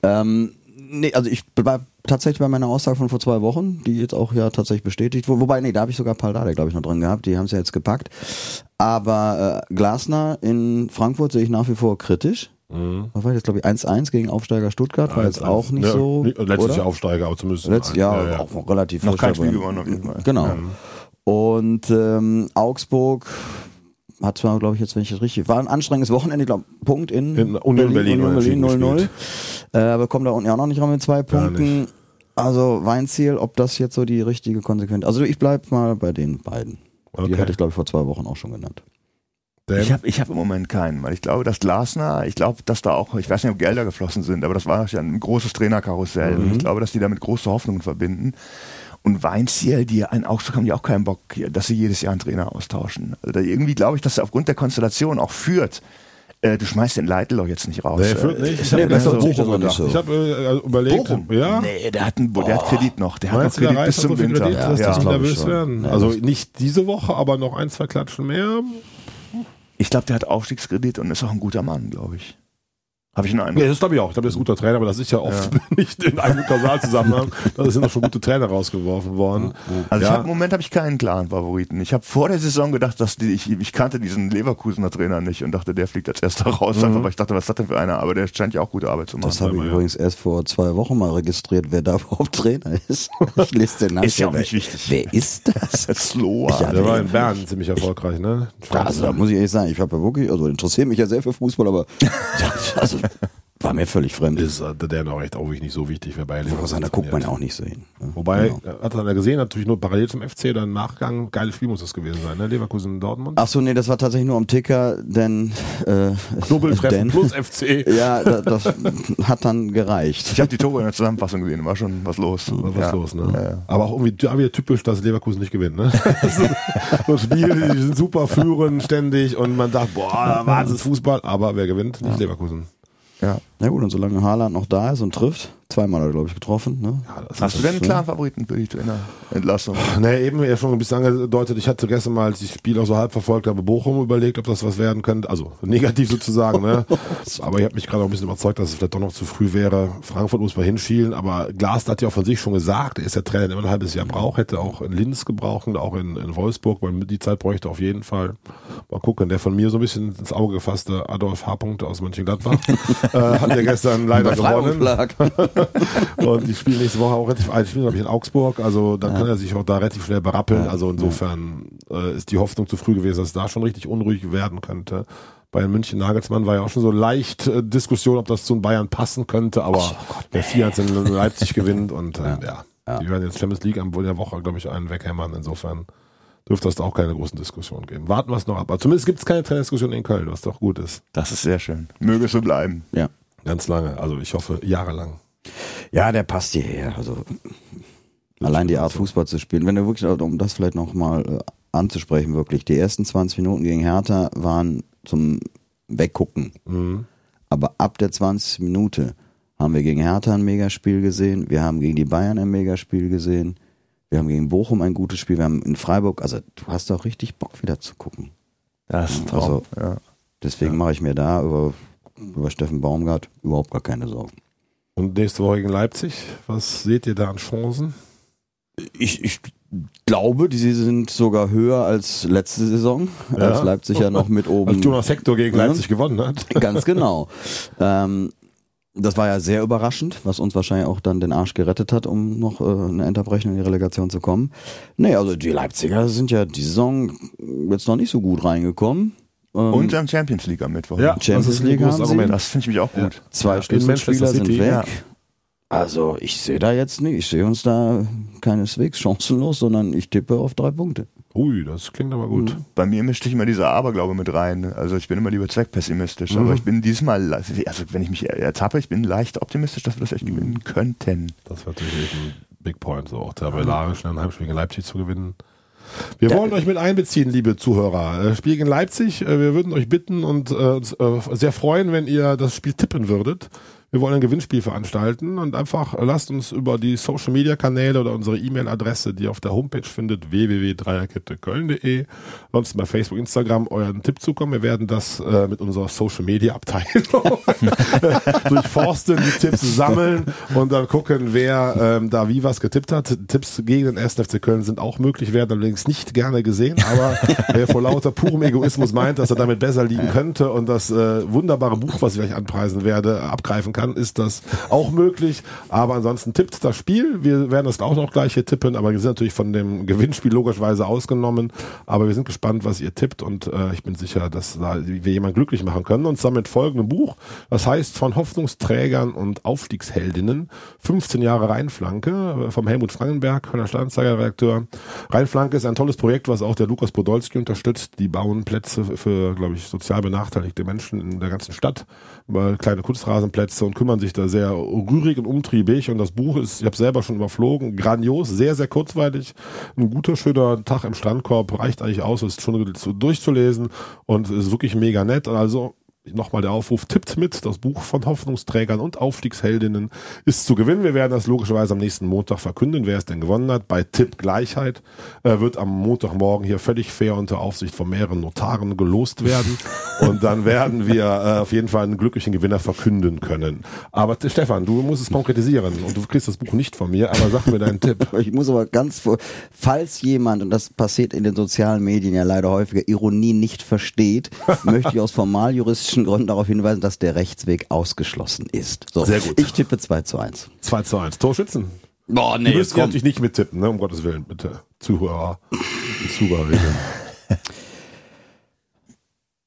Ähm, nee, also ich bleib tatsächlich bei meiner Aussage von vor zwei Wochen, die jetzt auch ja tatsächlich bestätigt wurde. Wobei, nee, da habe ich sogar Paul Dardai, glaube ich, noch drin gehabt. Die haben es ja jetzt gepackt. Aber äh, Glasner in Frankfurt sehe ich nach wie vor kritisch. Was war jetzt, glaube ich, 1-1 gegen Aufsteiger Stuttgart, war jetzt auch nicht Ja, so. Letztes oder? Jahr Aufsteiger, aber zumindest. Letzt, ja, auch relativ noch kein Spiel gewonnen auf jeden Fall. Genau. Und ähm, Augsburg hat zwar, glaube ich, jetzt, wenn ich das richtig, war ein anstrengendes Wochenende, ich glaube, Punkt in, In Union Berlin Berlin unentschieden 0-0. Äh, aber kommt da unten ja auch noch nicht ran mit zwei Punkten. Also Weinziel, ob das jetzt so die richtige Konsequenz Also ich bleib mal bei den beiden. Okay. Die hatte ich, glaube ich, vor zwei Wochen auch schon genannt. Dan? Ich habe ich hab im Moment keinen, weil ich glaube, dass Glasner, ich glaube, dass da auch, ich weiß nicht, ob Gelder geflossen sind, aber das war ja ein großes Trainerkarussell. Und ich glaube, dass die damit große Hoffnungen verbinden. Und Weinziel, die in Augsburg haben die auch keinen Bock, dass sie jedes Jahr einen Trainer austauschen. Also da irgendwie glaube ich, dass er aufgrund der Konstellation auch führt. Äh, du schmeißt den Leitl doch jetzt nicht raus. Nee, führt nicht. Äh, ist Nee, ja das so, hat Bochum nicht so. Ich habe äh, überlegt, Bochum? ja. Nee, der hat, einen, der hat Kredit noch. Der hat Meinst noch du, der Kredit bis zum Winter. Kredit, ja. ich nervös werden? Ja, also nicht diese Woche, aber noch ein, zwei Klatschen mehr. Ich glaube, der hat Aufstiegskredit und ist auch ein guter Mann, glaube ich. Habe ich einen Eindruck. Ja, das glaube ich auch. Ich glaube, er ist ein guter Trainer, aber das ist ja oft (laughs) nicht in einem Kausalzusammenhang. Da sind doch schon gute Trainer rausgeworfen worden. Also ich ja. hab, im Moment habe ich keinen klaren Favoriten. Ich habe vor der Saison gedacht, dass die, ich, ich kannte diesen Leverkusener Trainer nicht und dachte, der fliegt als erster raus. Einfach, weil ich dachte, was ist das denn für einer? Aber der scheint ja auch gute Arbeit zu machen. Das habe ich ja. übrigens erst vor zwei Wochen mal registriert, wer da (laughs) überhaupt Trainer ist. Ich lese den Namen. Ist ja auch Wer- nicht wichtig. Wer ist das? (laughs) Slower. Ja, Der war in Bern ziemlich erfolgreich, ne? Also da muss ich ehrlich sagen, ich habe ja wirklich, also interessiert mich ja sehr für Fußball, aber ja, also (laughs) war mir völlig fremd. ist äh, der noch recht auch nicht so wichtig, wer bei Wo Leverkusen da guckt man ja auch nicht so hin. ne? Wobei, Genau. äh, hat er dann gesehen, natürlich nur parallel zum FC oder im Nachgang, geiles Spiel muss das gewesen sein, ne? Leverkusen Dortmund. Ach so, nee, das war tatsächlich nur am Ticker, denn äh, Knubbeltreffen denn- plus FC. (laughs) Ja, da, das hat dann gereicht. Ich habe die Tore in der Zusammenfassung gesehen, war schon was los. Was ja. los, ne? Ja, ja. Aber auch irgendwie da wieder typisch, dass Leverkusen nicht gewinnt, ne? (laughs) Das so ein Spiel, die sind super führen ständig und man dachte, boah, Wahnsinns Fußball, aber wer gewinnt? Nicht Leverkusen. Ja. Na gut, und solange Haaland noch da ist und trifft, zweimal hat er, glaube ich, getroffen. Ne? Ja, Hast du denn einen klaren Favoriten für die Trainerentlassung? Ne, eben ja schon ein bisschen angedeutet. Ich hatte gestern mal, als ich das Spiel auch so halb verfolgt habe, Bochum überlegt, ob das was werden könnte. Also (laughs) negativ sozusagen, ne? (laughs) Aber ich habe mich gerade auch ein bisschen überzeugt, dass es vielleicht doch noch zu früh wäre. Frankfurt muss man hinschielen, aber Glas hat ja auch von sich schon gesagt, er ist der Trainer, der immer ein halbes Jahr braucht, hätte auch in Linz gebraucht und auch in, in Wolfsburg, weil die Zeit bräuchte auf jeden Fall. Mal gucken, der von mir so ein bisschen ins Auge gefasste Adolf H. Aus Mönchengladbach (laughs) äh, hat ja gestern (laughs) leider gewonnen. (laughs) Und die spielen nächste Woche auch relativ alt, die spielen glaube ich in Augsburg, also dann kann er sich auch da relativ schnell berappeln. Also insofern äh, ist die Hoffnung zu früh gewesen, dass es da schon richtig unruhig werden könnte. Bei München Nagelsmann war ja auch schon so leicht äh, Diskussion, ob das zu den Bayern passen könnte, aber der 4 in Leipzig gewinnt und äh, ja. Ja. die werden jetzt Champions League am der Woche, glaube ich, einen weghämmern. Insofern dürfte es da auch keine großen Diskussionen geben. Warten wir es noch ab. Aber zumindest gibt es keine Trainerdiskussion in Köln, was doch gut ist. Das ist sehr schön. Möge es so bleiben. Ja. Ganz lange, also ich hoffe jahrelang. Ja, der passt hierher. Also allein die Art Fußball zu spielen. Wenn du wirklich, um das vielleicht nochmal äh, anzusprechen, wirklich, die ersten 20 Minuten gegen Hertha waren zum Weggucken. Mhm. Aber ab der 20. Minute haben wir gegen Hertha ein Megaspiel gesehen, wir haben gegen die Bayern ein Megaspiel gesehen, wir haben gegen Bochum ein gutes Spiel, wir haben in Freiburg, also du hast auch richtig Bock wieder zu gucken. Das ist ein Traum. Also- ja. Deswegen mache ich mir da über, über Steffen Baumgart überhaupt gar keine Sorgen. Und nächste Woche gegen Leipzig, was seht ihr da an Chancen? Ich, ich glaube, die sind sogar höher als letzte Saison, Ja. als Leipzig ja noch mit (laughs) oben. Als Jonas Hector gegen Ja. Leipzig gewonnen hat. (laughs) Ganz genau. ähm, das war ja sehr überraschend, was uns wahrscheinlich auch dann den Arsch gerettet hat, um noch äh, eine Endabrechnung in die Relegation zu kommen. Nee, also die Leipziger sind ja die Saison jetzt noch nicht so gut reingekommen. Ähm, Und dann Champions League am Mittwoch. Ja, Champions das ist ein League haben sie. Das finde ich mich auch gut. zwei Ja, in Schlüsselspieler Manchester sind City, weg. ja. Also ich sehe da jetzt nicht, ich sehe uns da keineswegs chancenlos, sondern ich tippe auf drei Punkte. Ui, das klingt aber gut. Bei mir mischt sich immer dieser Aberglaube mit rein. Also ich bin immer lieber zweckpessimistisch. Aber ich bin diesmal, also wenn ich mich ertappe, ich bin leicht optimistisch, dass wir das echt gewinnen könnten. Das wäre natürlich ein Big Point, so auch tabellarisch in einem Heimspiel gegen Leipzig zu gewinnen. Wir wollen euch mit einbeziehen, liebe Zuhörer. Äh, Spiel gegen Leipzig, äh, wir würden euch bitten und äh, uns sehr freuen, wenn ihr das Spiel tippen würdet. Wir wollen ein Gewinnspiel veranstalten und einfach lasst uns über die Social Media Kanäle oder unsere E-Mail-Adresse, die ihr auf der Homepage findet, www.dreierketteköln.de, ansonsten bei Facebook, Instagram euren Tipp zukommen. Wir werden das äh, mit unserer Social Media Abteilung (laughs) durchforsten, die Tipps sammeln und dann gucken, wer ähm, da wie was getippt hat. Tipps gegen den 1. FC Köln sind auch möglich, werden allerdings nicht gerne gesehen, aber wer vor lauter purem Egoismus meint, dass er damit besser liegen könnte und das äh, wunderbare Buch, was ich gleich anpreisen werde, abgreifen kann, ist das auch möglich. Aber ansonsten tippt das Spiel. Wir werden das auch noch gleich hier tippen, aber wir sind natürlich von dem Gewinnspiel logischerweise ausgenommen. Aber wir sind gespannt, was ihr tippt und äh, ich bin sicher, dass da wir jemanden glücklich machen können. Und zwar mit folgendem Buch. Das heißt von Hoffnungsträgern und Aufstiegsheldinnen. 15 Jahre Rheinflanke äh, vom Helmut Frankenberg, Kölner Stadtanzeiger-Redakteur. Rheinflanke ist ein tolles Projekt, was auch der Lukas Podolski unterstützt. Die bauen Plätze für, glaube ich, sozial benachteiligte Menschen in der ganzen Stadt. Kleine Kunstrasenplätze und kümmern sich da sehr rührig und umtriebig. Und das Buch ist, ich habe selber schon überflogen, grandios, sehr, sehr kurzweilig. Ein guter, schöner Tag im Strandkorb reicht eigentlich aus, ist schon durchzulesen und ist wirklich mega nett. Also nochmal der Aufruf, tippt mit, das Buch von Hoffnungsträgern und Aufstiegsheldinnen ist zu gewinnen. Wir werden das logischerweise am nächsten Montag verkünden, wer es denn gewonnen hat. Bei Tipp Gleichheit äh, wird am Montagmorgen hier völlig fair unter Aufsicht von mehreren Notaren gelost werden. (laughs) und dann werden wir äh, auf jeden Fall einen glücklichen Gewinner verkünden können. Aber Stefan, du musst es konkretisieren und du kriegst das Buch nicht von mir, aber sag mir deinen Tipp. (laughs) Ich muss aber ganz vor, falls jemand, und das passiert in den sozialen Medien ja leider häufiger, Ironie nicht versteht, (laughs) möchte ich aus formaljuristischen Gründen darauf hinweisen, dass der Rechtsweg ausgeschlossen ist. So, Sehr gut. Ich tippe 2 zu 1. 2 zu 1. Torschützen. Boah, Du müsst natürlich nicht mittippen, ne? um Gottes Willen, bitte. Zuhörer. Zuhörerinnen. (laughs)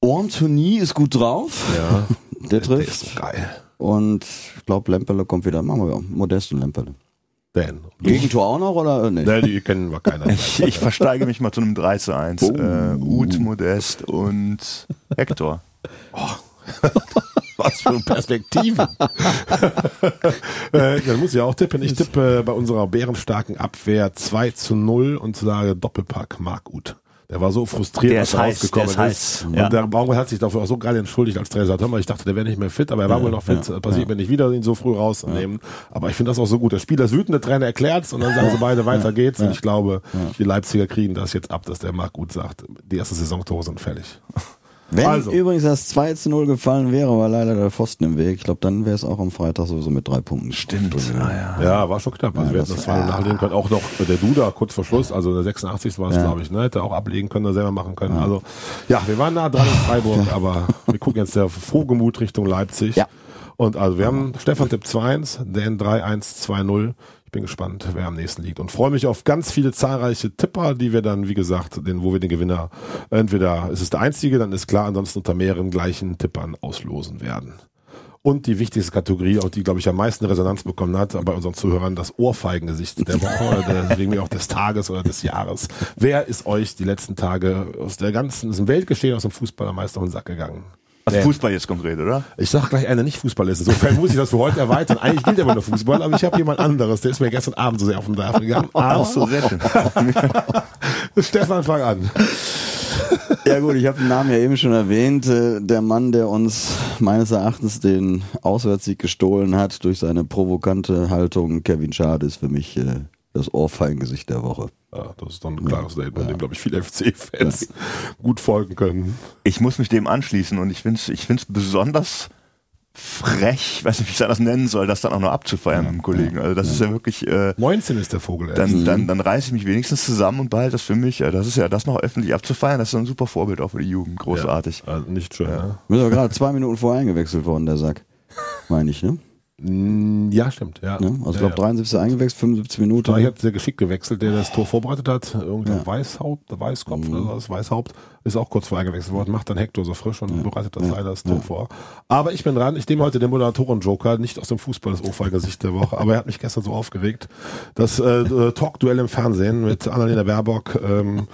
Anthony ist gut drauf. Ja, Der (laughs) der trifft. ist geil. Und ich glaube, Lemperle kommt wieder. Machen wir ja. Modest und Lemperle. Dan. Gegentor auch noch oder äh, nee? Ne, die kennen wir keiner. (laughs) Ich, ich versteige mich mal zu einem 3 zu 1. Oh. Äh, Uth, Modest und Hector. (laughs) Was für Perspektiven. (laughs) äh, dann muss ich auch tippen. Ich tippe bei unserer bärenstarken Abwehr 2 zu 0 und sage Doppelpack Marc Uth. Der war so frustriert, Der als er heiß, rausgekommen der ist ist. heiß, Und ja. der Baumgart hat sich dafür auch so geil entschuldigt als Trainer. Sagt, hör mal, ich dachte, der wäre nicht mehr fit, aber er war wohl noch fit. Passiert mir nicht wieder, ihn so früh rauszunehmen. Aber ich finde das auch so gut. Der Spieler ist wütend, der Trainer erklärt's und dann sagen sie beide, weiter geht's. Und ich glaube, die Leipziger kriegen das jetzt ab, dass der Marc Uth sagt, die erste Saisontore sind fällig. Wenn Also. übrigens das 2 zu 0 gefallen wäre, war leider der Pfosten im Weg. Ich glaube, dann wäre es auch am Freitag sowieso mit drei Punkten. Stimmt. Ah, ja. Ja, war schon knapp. Also Ja, wir das- hätten das zwar nachlegen können. Auch noch der Duda kurz vor Schluss, also der 86. war es, Ja. glaube ich, ne? Hätte auch ablegen können, oder selber machen können. Also ja, wir waren nah dran in Freiburg, aber wir gucken jetzt der Frohgemut Richtung Leipzig. Ja. Und also wir haben Stefan Tipp 2-1, Dan 3-1, 2-0. Ich bin gespannt, wer am nächsten liegt und freue mich auf ganz viele zahlreiche Tipper, die wir dann, wie gesagt, den, wo wir den Gewinner entweder ist es der einzige, dann ist klar, ansonsten unter mehreren gleichen Tippern auslosen werden. Und die wichtigste Kategorie, auch die, glaube ich, am meisten Resonanz bekommen hat, bei unseren Zuhörern, das Ohrfeigengesicht der (laughs) Woche oder deswegen auch des Tages oder des Jahres. Wer ist euch die letzten Tage aus der ganzen, aus dem Weltgeschehen, aus dem Fußball am meisten auf den Sack gegangen? Also Fußball jetzt konkret, oder? Ich sag gleich einer nicht Fußball ist. Insofern muss ich das für heute erweitern. (laughs) Eigentlich gilt aber nur Fußball, aber ich habe jemand anderes, der ist mir gestern Abend so sehr auf den Nerv gegangen. (laughs) Aber so, sehr schön. (laughs) Stefan, fang an. Ja gut, ich habe den Namen ja eben schon erwähnt. Äh, Der Mann, der uns meines Erachtens den Auswärtssieg gestohlen hat durch seine provokante Haltung, Kevin Schade, ist für mich äh, das Ohrfeigengesicht der Woche. Ja, das ist dann ein klares Statement, dem, glaube ich, viele FC-Fans gut folgen können. Ich muss mich dem anschließen und ich finde es ich find's besonders frech, weiß nicht, wie ich das nennen soll, das dann auch noch abzufeiern mit dem Kollegen. Also das ist ja wirklich, äh, 19 ist der Vogel. dann, dann, dann reiße ich mich wenigstens zusammen und behalte das für mich. Ja, Das ist ja das noch öffentlich abzufeiern, das ist ein super Vorbild auch für die Jugend. Großartig. Ja, also nicht schön, ne? Ist aber gerade zwei Minuten vorher eingewechselt worden, der Sack. Meine ich, ne? Mm, Ja, stimmt, ja. ne? Also ich ja, glaube 73 eingewechselt, 75 Minuten. Ich hat sehr geschickt gewechselt, der das Tor vorbereitet hat. Irgendein Weißhaupt, Weißkopf oder was, Weißhaupt, ist auch kurz vor eingewechselt worden, macht dann Hector so frisch und bereitet das leider das Tor vor. Aber ich bin dran, ich nehme heute den Moderatoren-Joker, nicht aus dem Fußball, das Ohrfeigesicht der Woche, aber er hat mich gestern so aufgeregt. Das äh, äh, Talk-Duell im Fernsehen mit Annalena Baerbock, ähm,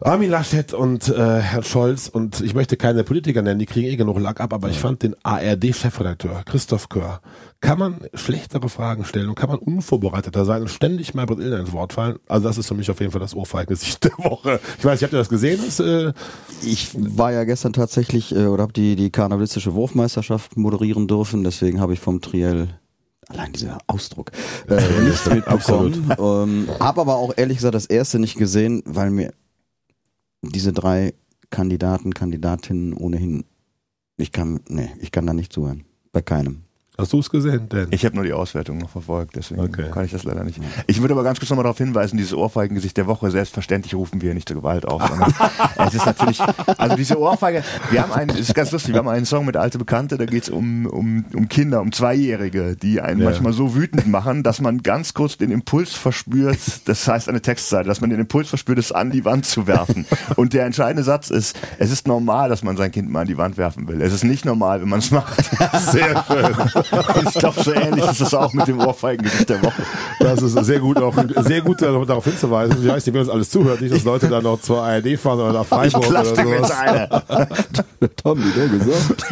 Armin Laschet und äh, Herrn Scholz und ich möchte keine Politiker nennen, die kriegen eh genug Lack ab, aber ich fand den ARD-Chefredakteur, Christoph Kör, kann man schlechtere Fragen stellen und kann man unvorbereiteter sein und ständig mal Britt Illner ins Wort fallen. Also das ist für mich auf jeden Fall das Ohrfeigengesicht (laughs) der Woche. Ich weiß, ich habt ihr das gesehen? Das, äh, Ich war ja gestern tatsächlich äh, oder habe die die karnevalistische Wurfmeisterschaft moderieren dürfen, deswegen habe ich vom Triell allein dieser Ausdruck äh, (laughs) nichts mitbekommen. ähm, habe aber auch ehrlich gesagt das erste nicht gesehen, weil mir diese drei Kandidaten, Kandidatinnen ohnehin ich kann nee, ich kann da nicht zuhören. Bei keinem. Hast du es gesehen? Denn Ich habe nur die Auswertung noch verfolgt, deswegen Okay. kann ich das leider nicht. Ich würde aber ganz kurz nochmal darauf hinweisen, dieses Ohrfeigengesicht der Woche, selbstverständlich rufen wir nicht zur Gewalt auf. (laughs) Es ist natürlich, also diese Ohrfeige, wir haben einen, es ist ganz lustig, wir haben einen Song mit Alte Bekannte, da geht es um, um, um Kinder, um Zweijährige, die einen Ja. manchmal so wütend machen, dass man ganz kurz den Impuls verspürt, das heißt eine Textseite, dass man den Impuls verspürt, es an die Wand zu werfen. Und der entscheidende Satz ist, es ist normal, dass man sein Kind mal an die Wand werfen will. Es ist nicht normal, wenn man es macht. (laughs) sehr schön. Ich glaube, so ähnlich ist es auch mit dem Ohrfeigengesicht der Woche. Das ist sehr gut, auch sehr gut darauf darauf hinzuweisen. Wie heißt die, wer uns alles zuhört, nicht, dass Leute dann noch zur ARD fahren oder nach Ich Freiburg oder klatsche mit sowas. einer. Tom, wie der gesagt.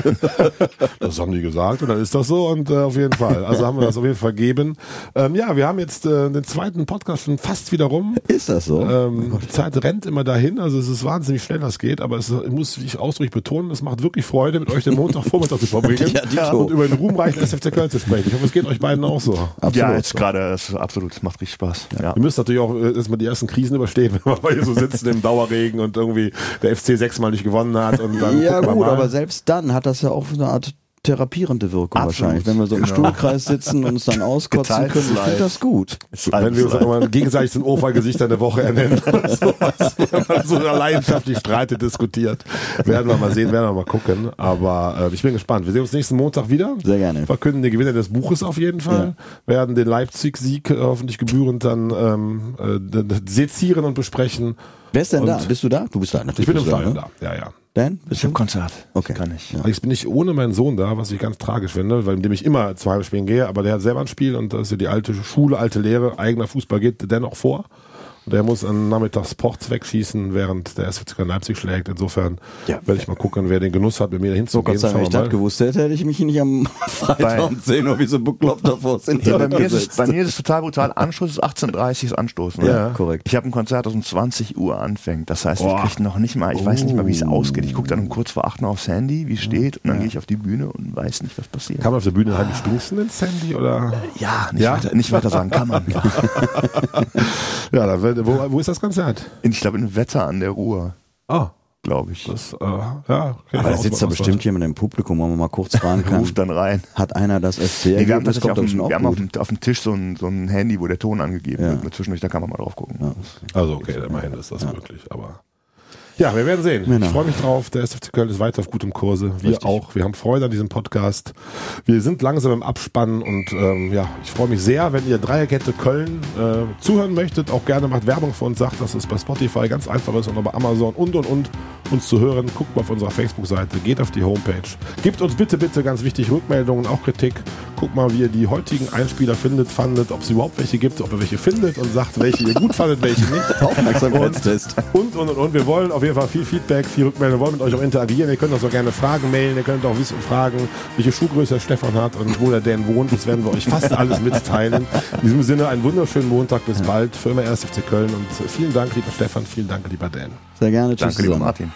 Das haben die gesagt und dann ist das so und äh, auf jeden Fall. Also haben wir das auf jeden Fall gegeben. Ähm, ja, wir haben jetzt äh, den zweiten Podcast schon fast wieder rum. Ist das so? Ähm, die Zeit rennt immer dahin, also es ist wahnsinnig schnell, das geht, aber es muss ich ausdrücklich betonen, es macht wirklich Freude, mit euch den Montagvormittag zu verbringen (laughs) Ja, und über den ruhmreichen SFC Köln zu sprechen. Ich hoffe, es geht euch beiden auch so. Absolut. Ja, jetzt gerade, das ist absolut, macht richtig Spaß. Ja. Wir müssen natürlich auch äh, erstmal die ersten Krisen überstehen, (laughs) wenn wir hier so sitzen im Dauerregen und irgendwie der FC sechsmal nicht gewonnen hat und dann Ja gut, aber selbst dann hat das ja auch eine Art therapierende Wirkung Absolut. wahrscheinlich. Wenn wir so im Genau. Stuhlkreis sitzen und uns dann (laughs) auskotzen Geteiltes können, ich finde das gut. wenn wir uns dann mal gegenseitig den Ohrfeigesichter der Woche ernennen (laughs) oder sowas, (laughs) wenn man so leidenschaftlich streitet, diskutiert, werden wir mal sehen, werden wir mal gucken. Aber äh, ich bin gespannt. Wir sehen uns nächsten Montag wieder. Sehr gerne. Verkünden den Gewinner des Buches auf jeden Fall. Werden den Leipzig-Sieg äh, hoffentlich gebührend dann ähm, äh, sezieren und besprechen. Wer ist denn da? Und- Bist du da? Du bist da Ich natürlich. bin im Stadion ne? da. Ja, ja. Dan? Bist Ich habe? Konzert. Okay. Kann ich. Ja. Jetzt bin ich ohne meinen Sohn da, was ich ganz tragisch finde, weil indem ich immer zu Heimspielen gehe, aber der hat selber ein Spiel und das ist ja die alte Schule, alte Lehre, eigener Fußball geht dennoch vor. Der muss am Nachmittag Sports wegschießen, während der SFC Leipzig schlägt. Insofern Ja. werde ich mal gucken, wer den Genuss hat, mit mir dahin zu So, Gott gehen. sei Dank, wenn ich das gewusst hätte, hätte ich mich nicht am (laughs) Freitag um 10 Uhr wie so ein Bekloppter vor das Ja, bei, mir ist bei mir ist es total brutal. Anschluss ist 18.30 Uhr Anstoßen. ne? Ja. korrekt. Ich habe ein Konzert, das um 20 Uhr anfängt. Das heißt, Boah. ich kriege noch nicht mal, ich weiß nicht mal, wie es ausgeht. Ich gucke dann um kurz vor 8 noch aufs Handy, wie es steht, und dann gehe ich auf die Bühne und weiß nicht, was passiert. Kann man auf der Bühne halb stinken ins Handy oder? ja, nicht, Ja? Weiter, nicht weiter sagen, kann man. (laughs) Ja, da, wird- wo, wo ist das Konzert? Ich glaube, in Wetter an der Ruhr, Ah, glaube ich. das, äh, ja. Aber da sitzt da bestimmt jemand im Publikum, wo man mal kurz fragen (laughs) kann. Ruft dann rein. Hat einer das FC Nee, wir haben das auf dem, wir haben auf dem, auf dem Tisch so ein, so ein Handy, wo der Ton angegeben Ja. wird. Zwischendurch, da kann man mal drauf gucken. Also okay, immerhin ist das möglich, aber Ja, wir werden sehen. Genau. Ich freue mich drauf. Der SFC Köln ist weiter auf gutem Kurse. Wir Richtig. auch. Wir haben Freude an diesem Podcast. Wir sind langsam im Abspannen und ähm, ja, ich freue mich sehr, wenn ihr Dreierkette Köln äh, zuhören möchtet. Auch gerne macht Werbung für uns, sagt, dass es bei Spotify ganz einfach ist und auch bei Amazon und und und uns zu hören. Guckt mal auf unserer Facebook-Seite, geht auf die Homepage. Gebt uns bitte, bitte ganz wichtig Rückmeldungen, auch Kritik. Guckt mal, wie ihr die heutigen Einspieler findet, fandet, ob es überhaupt welche gibt, ob ihr welche findet und sagt, welche ihr gut fandet, welche nicht. (laughs) Aufmerksamkeitstest. Und, und, und, und. Wir wollen auf jeden Fall viel Feedback, viel Rückmeldung. Wir wollen mit euch auch interagieren. Ihr könnt uns auch gerne Fragen mailen. Ihr könnt auch wissen, fragen, welche Schuhgröße Stefan hat und wo der denn wohnt. Das werden wir euch fast alles mitteilen. In diesem Sinne, einen wunderschönen Montag. Bis bald für immer 1. FC Köln. Und vielen Dank, lieber Stefan. Vielen Dank, lieber Dan. Sehr gerne. Tschüss Danke, lieber. Martin.